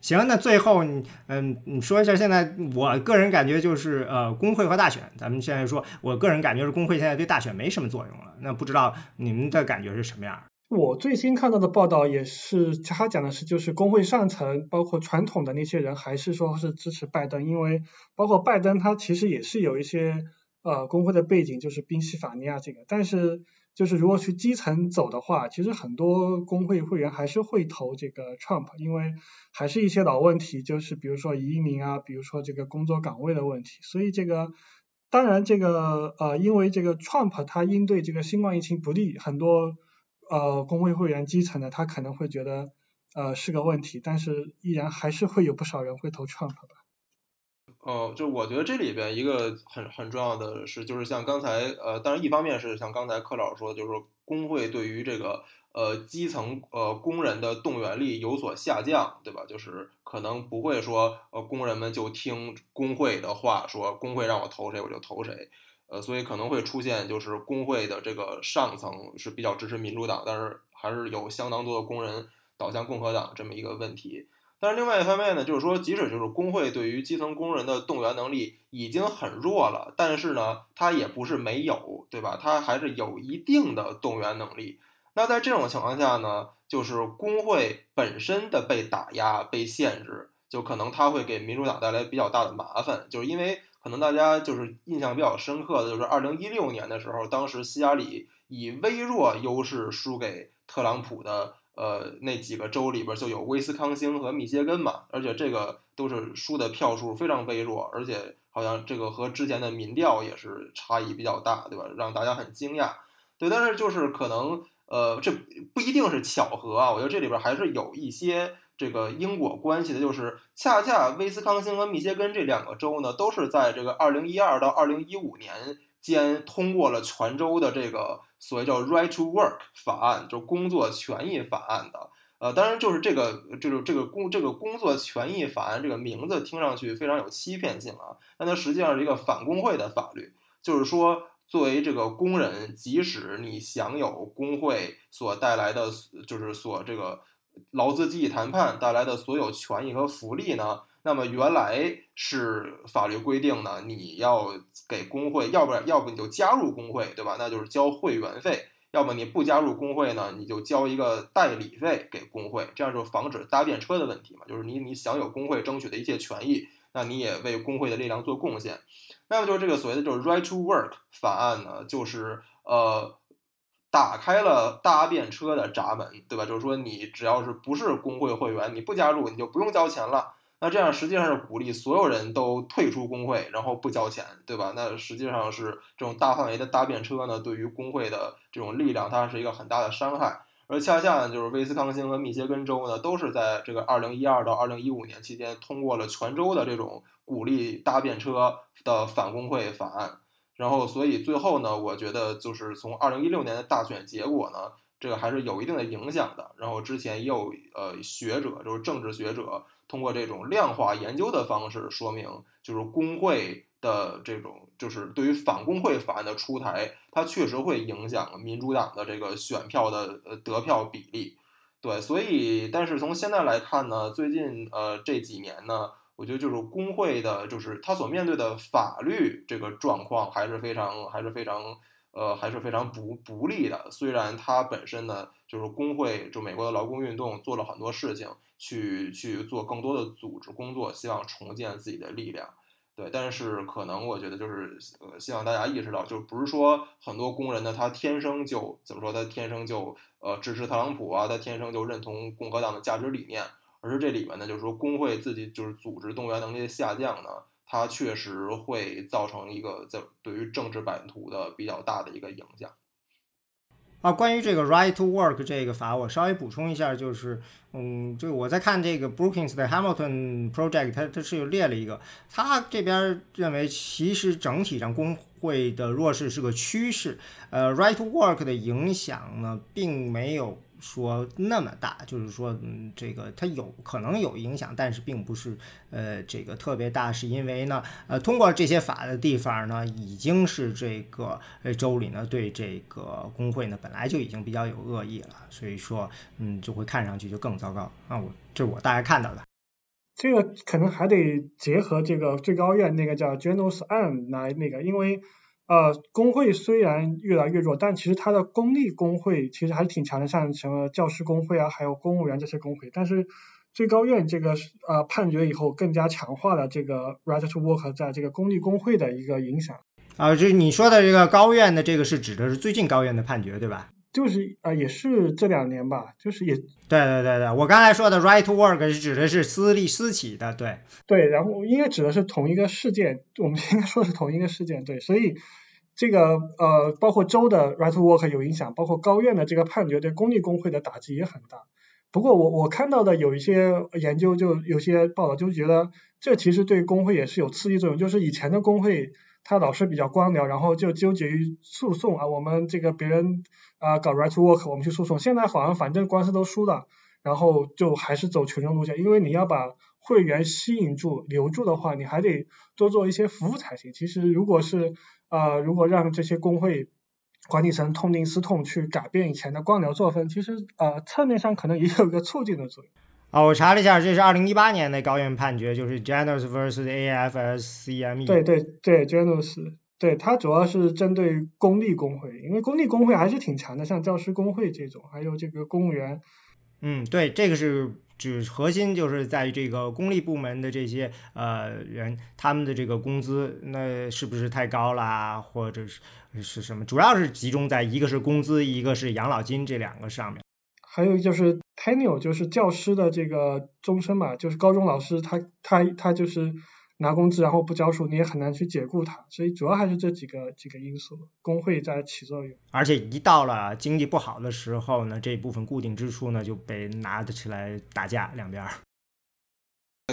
行，那最后你嗯，你说一下现在我个人感觉就是呃，工会和大选，咱们现在说，我个人感觉是工会现在对大选没什么作用了。那不知道你们的感觉是什么样？我最新看到的报道也是，他讲的是就是工会上层，包括传统的那些人，还是说是支持拜登，因为包括拜登他其实也是有一些。呃，工会的背景就是宾夕法尼亚这个，但是就是如果去基层走的话，其实很多工会会员还是会投这个 Trump，因为还是一些老问题，就是比如说移民啊，比如说这个工作岗位的问题，所以这个当然这个呃，因为这个 Trump 他应对这个新冠疫情不利，很多呃工会会员基层的他可能会觉得呃是个问题，但是依然还是会有不少人会投 Trump 吧。哦，就我觉得这里边一个很很重要的是，就是像刚才呃，当然一方面是像刚才柯老师说的，就是说工会对于这个呃基层呃工人的动员力有所下降，对吧？就是可能不会说呃工人们就听工会的话，说工会让我投谁我就投谁，呃，所以可能会出现就是工会的这个上层是比较支持民主党，但是还是有相当多的工人倒向共和党这么一个问题。但是另外一方面呢，就是说，即使就是工会对于基层工人的动员能力已经很弱了，但是呢，它也不是没有，对吧？它还是有一定的动员能力。那在这种情况下呢，就是工会本身的被打压、被限制，就可能它会给民主党带来比较大的麻烦。就是因为可能大家就是印象比较深刻的就是二零一六年的时候，当时希拉里以微弱优势输给特朗普的。呃，那几个州里边就有威斯康星和密歇根嘛，而且这个都是输的票数非常微弱，而且好像这个和之前的民调也是差异比较大，对吧？让大家很惊讶。对，但是就是可能呃，这不一定是巧合啊，我觉得这里边还是有一些这个因果关系的，就是恰恰威斯康星和密歇根这两个州呢，都是在这个二零一二到二零一五年间通过了全州的这个。所谓叫 Right to Work 法案，就是工作权益法案的，呃，当然就是这个，就是这个工这个工作权益法案这个名字听上去非常有欺骗性啊，但它实际上是一个反工会的法律，就是说，作为这个工人，即使你享有工会所带来的，就是所这个劳资集体谈判带来的所有权益和福利呢。那么原来是法律规定呢，你要给工会，要不然要不你就加入工会，对吧？那就是交会员费；要么你不加入工会呢，你就交一个代理费给工会，这样就防止搭便车的问题嘛。就是你你享有工会争取的一切权益，那你也为工会的力量做贡献。那么就是这个所谓的就是 Right to Work 法案呢，就是呃打开了搭便车的闸门，对吧？就是说你只要是不是工会会员，你不加入，你就不用交钱了。那这样实际上是鼓励所有人都退出工会，然后不交钱，对吧？那实际上是这种大范围的搭便车呢，对于工会的这种力量，它是一个很大的伤害。而恰恰呢，就是威斯康星和密歇根州呢，都是在这个二零一二到二零一五年期间通过了全州的这种鼓励搭便车的反工会法案。然后，所以最后呢，我觉得就是从二零一六年的大选结果呢，这个还是有一定的影响的。然后之前也有呃学者，就是政治学者。通过这种量化研究的方式说明，就是工会的这种，就是对于反工会法案的出台，它确实会影响民主党的这个选票的呃得票比例。对，所以但是从现在来看呢，最近呃这几年呢，我觉得就是工会的，就是他所面对的法律这个状况还是非常还是非常呃还是非常不不利的。虽然它本身呢，就是工会，就美国的劳工运动做了很多事情，去去做更多的组织工作，希望重建自己的力量。对，但是可能我觉得就是呃，希望大家意识到，就不是说很多工人呢，他天生就怎么说，他天生就呃支持特朗普啊，他天生就认同共和党的价值理念，而是这里面呢，就是说工会自己就是组织动员能力的下降呢，它确实会造成一个在对于政治版图的比较大的一个影响。啊，关于这个 right to work 这个法，我稍微补充一下，就是，嗯，就我在看这个 Brookings 的 Hamilton Project，它它是有列了一个，他这边认为其实整体上工会的弱势是个趋势，呃，right to work 的影响呢，并没有。说那么大，就是说，嗯，这个它有可能有影响，但是并不是，呃，这个特别大，是因为呢，呃，通过这些法的地方呢，已经是这个呃州里呢对这个工会呢本来就已经比较有恶意了，所以说，嗯，就会看上去就更糟糕。啊，我这我大概看到的。这个可能还得结合这个最高院那个叫 General's 案来那个，因为。呃，工会虽然越来越弱，但其实它的公立工会其实还是挺强的，像什么教师工会啊，还有公务员这些工会。但是最高院这个呃判决以后，更加强化了这个 right to work 在这个公立工会的一个影响。啊，就是你说的这个高院的这个是指的是最近高院的判决对吧？就是啊，也是这两年吧，就是也对对对对，我刚才说的 right to work 是指的是私立私企的，对对，然后应该指的是同一个事件，我们应该说是同一个事件，对，所以。这个呃，包括州的 right to work 有影响，包括高院的这个判决对公立工会的打击也很大。不过我我看到的有一些研究，就有些报道就觉得这其实对工会也是有刺激作用。就是以前的工会，他老是比较官僚，然后就纠结于诉讼啊，我们这个别人啊搞 right to work，我们去诉讼。现在好像反正官司都输了，然后就还是走群众路线，因为你要把会员吸引住、留住的话，你还得多做一些服务才行。其实如果是呃，如果让这些工会管理层痛定思痛，去改变以前的官僚作风，其实呃侧面上可能也有一个促进的作用。啊，我查了一下，这是二零一八年的高院判决，就是 Generous vs AFSCME。对对对，Generous，对它主要是针对公立工会，因为公立工会还是挺强的，像教师工会这种，还有这个公务员。嗯，对，这个是。只核心就是在于这个公立部门的这些呃人，他们的这个工资那是不是太高啦，或者是是什么？主要是集中在一个是工资，一个是养老金这两个上面。还有就是 tenure，就是教师的这个终身嘛，就是高中老师他他他就是。拿工资然后不教书，你也很难去解雇他，所以主要还是这几个几个因素，工会在起作用。而且一到了经济不好的时候呢，这部分固定支出呢就被拿得起来打架，两边。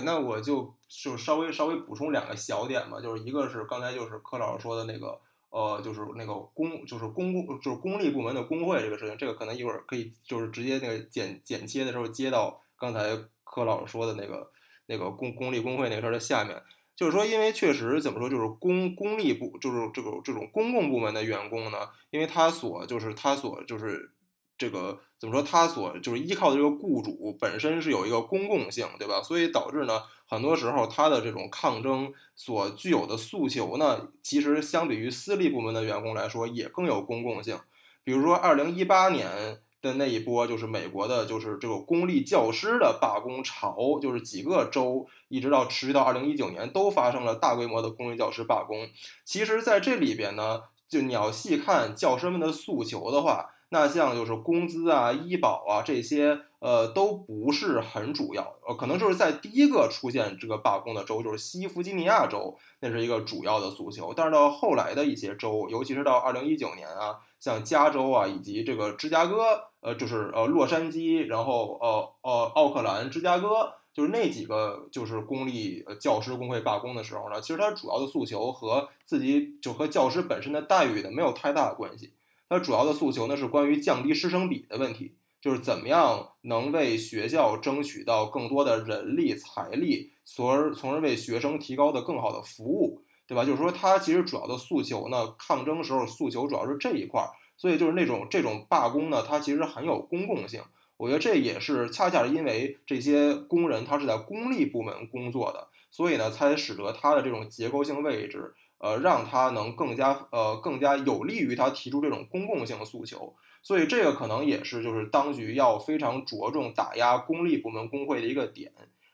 那我就就稍微稍微补充两个小点吧，就是一个是刚才就是柯老师说的那个，呃，就是那个公就是公共就是公立部门的工会这个事情，这个可能一会儿可以就是直接那个剪剪切的时候接到刚才柯老师说的那个那个公公立工会那个事儿的下面。就是说，因为确实怎么说，就是公公立部，就是这个这种公共部门的员工呢，因为他所就是他所就是这个怎么说，他所就是依靠的这个雇主本身是有一个公共性，对吧？所以导致呢，很多时候他的这种抗争所具有的诉求呢，其实相比于私立部门的员工来说，也更有公共性。比如说，二零一八年。的那一波就是美国的，就是这个公立教师的罢工潮，就是几个州一直到持续到二零一九年都发生了大规模的公立教师罢工。其实，在这里边呢，就你要细看教师们的诉求的话，那像就是工资啊、医保啊这些，呃，都不是很主要。呃，可能就是在第一个出现这个罢工的州，就是西弗吉尼亚州，那是一个主要的诉求。但是到后来的一些州，尤其是到二零一九年啊。像加州啊，以及这个芝加哥，呃，就是呃洛杉矶，然后呃呃奥克兰、芝加哥，就是那几个就是公立教师工会罢工的时候呢，其实它主要的诉求和自己就和教师本身的待遇呢没有太大的关系。它主要的诉求呢是关于降低师生比的问题，就是怎么样能为学校争取到更多的人力财力，从而从而为学生提高的更好的服务。对吧？就是说，它其实主要的诉求呢，抗争时候诉求主要是这一块儿，所以就是那种这种罢工呢，它其实很有公共性。我觉得这也是恰恰是因为这些工人他是在公立部门工作的，所以呢，才使得他的这种结构性位置，呃让他能更加呃更加有利于他提出这种公共性诉求。所以这个可能也是就是当局要非常着重打压公立部门工会的一个点，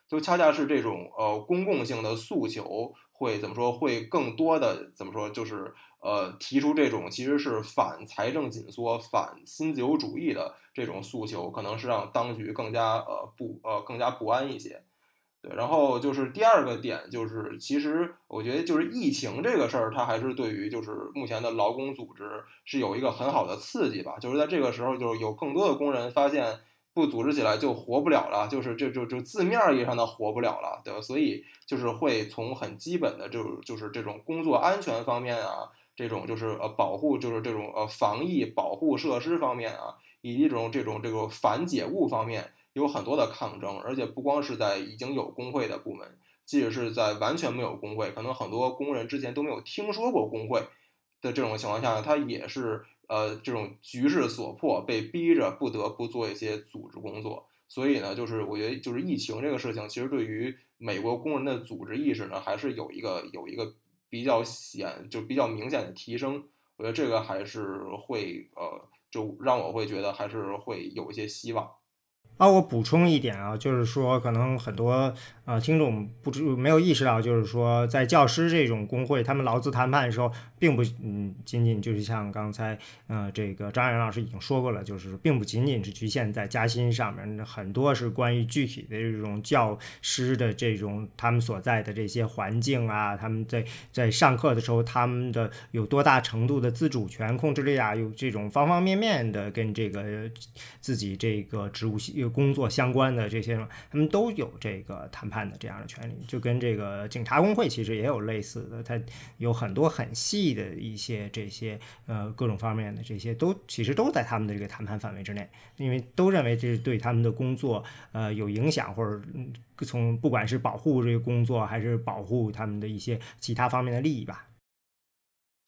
就恰恰是这种呃公共性的诉求会怎么说会更多的怎么说就是呃提出这种其实是反财政紧缩、反新自由主义的这种诉求，可能是让当局更加呃不呃更加不安一些。对，然后就是第二个点，就是其实我觉得就是疫情这个事儿，它还是对于就是目前的劳工组织是有一个很好的刺激吧。就是在这个时候，就是有更多的工人发现不组织起来就活不了了，就是这就就字面意义上的活不了了，对吧？所以就是会从很基本的就就是这种工作安全方面啊，这种就是呃保护就是这种呃防疫保护设施方面啊，以及这种这种这个反解物方面。有很多的抗争，而且不光是在已经有工会的部门，即使是在完全没有工会，可能很多工人之前都没有听说过工会的这种情况下，他也是呃这种局势所迫，被逼着不得不做一些组织工作。所以呢，就是我觉得就是疫情这个事情，其实对于美国工人的组织意识呢，还是有一个有一个比较显就比较明显的提升。我觉得这个还是会呃，就让我会觉得还是会有一些希望。啊，我补充一点啊，就是说，可能很多呃听众不知没有意识到，就是说，在教师这种工会，他们劳资谈判的时候，并不嗯仅仅就是像刚才呃这个张岩老师已经说过了，就是并不仅仅是局限在加薪上面，很多是关于具体的这种教师的这种他们所在的这些环境啊，他们在在上课的时候，他们的有多大程度的自主权、控制力啊，有这种方方面面的跟这个自己这个职务系。工作相关的这些，他们都有这个谈判的这样的权利，就跟这个警察工会其实也有类似的，它有很多很细的一些这些呃各种方面的这些都其实都在他们的这个谈判范围之内，因为都认为这是对他们的工作呃有影响，或者从不管是保护这个工作还是保护他们的一些其他方面的利益吧。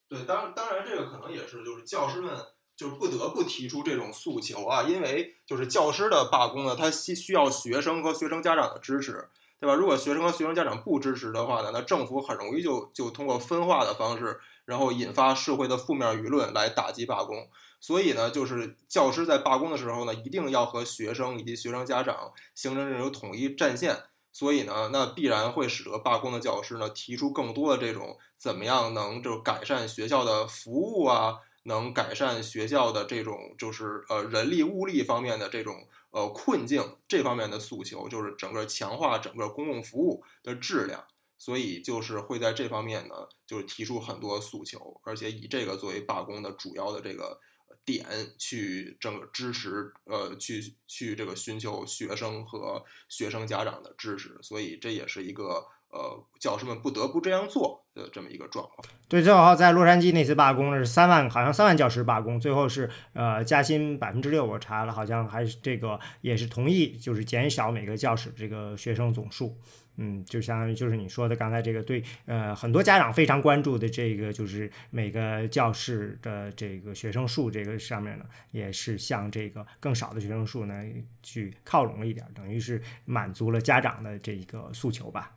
对，当当然这个可能也是就是教师们。就是不得不提出这种诉求啊，因为就是教师的罢工呢，他需需要学生和学生家长的支持，对吧？如果学生和学生家长不支持的话呢，那政府很容易就就通过分化的方式，然后引发社会的负面舆论来打击罢工。所以呢，就是教师在罢工的时候呢，一定要和学生以及学生家长形成这种统一战线。所以呢，那必然会使得罢工的教师呢，提出更多的这种怎么样能就改善学校的服务啊。能改善学校的这种就是呃人力物力方面的这种呃困境，这方面的诉求就是整个强化整个公共服务的质量，所以就是会在这方面呢，就是提出很多诉求，而且以这个作为罢工的主要的这个点去整个支持呃去去这个寻求学生和学生家长的支持，所以这也是一个。呃，教师们不得不这样做的这么一个状况。对，最后在洛杉矶那次罢工是三万，好像三万教师罢工，最后是呃加薪百分之六。我查了，好像还是这个也是同意，就是减少每个教室这个学生总数。嗯，就相当于就是你说的刚才这个对呃很多家长非常关注的这个就是每个教室的这个学生数这个上面呢，也是向这个更少的学生数呢去靠拢了一点，等于是满足了家长的这一个诉求吧。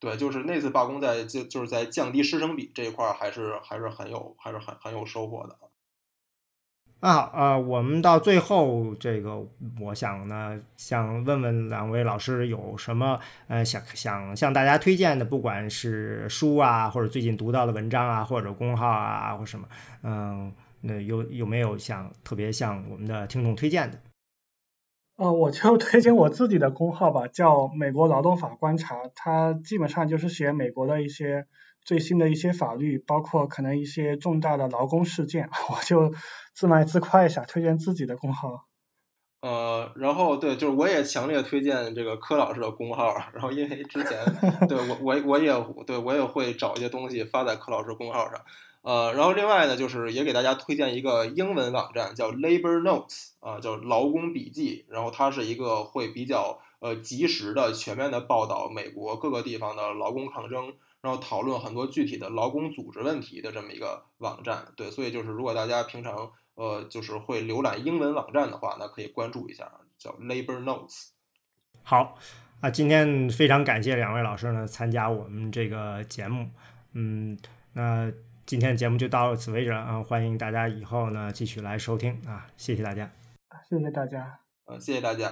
对，就是那次罢工，在就就是在降低师生比这一块，还是还是很有，还是很很有收获的。那啊，呃，我们到最后这个，我想呢，想问问两位老师有什么呃想想向大家推荐的，不管是书啊，或者最近读到的文章啊，或者公号啊，或什么，嗯，那有有没有想特别向我们的听众推荐的？呃，我就推荐我自己的公号吧，叫美国劳动法观察，它基本上就是写美国的一些最新的一些法律，包括可能一些重大的劳工事件，我就自卖自夸一下，推荐自己的公号。呃，然后对，就是我也强烈推荐这个柯老师的公号，然后因为之前对我我我也对我也会找一些东西发在柯老师公号上。呃，然后另外呢，就是也给大家推荐一个英文网站，叫 Labor Notes，啊，叫劳工笔记。然后它是一个会比较呃及时的、全面的报道美国各个地方的劳工抗争，然后讨论很多具体的劳工组织问题的这么一个网站。对，所以就是如果大家平常呃就是会浏览英文网站的话，那可以关注一下，叫 Labor Notes。好，啊，今天非常感谢两位老师呢参加我们这个节目，嗯。那今天的节目就到此为止了啊！欢迎大家以后呢继续来收听啊！谢谢大家，谢谢大家，呃，谢谢大家。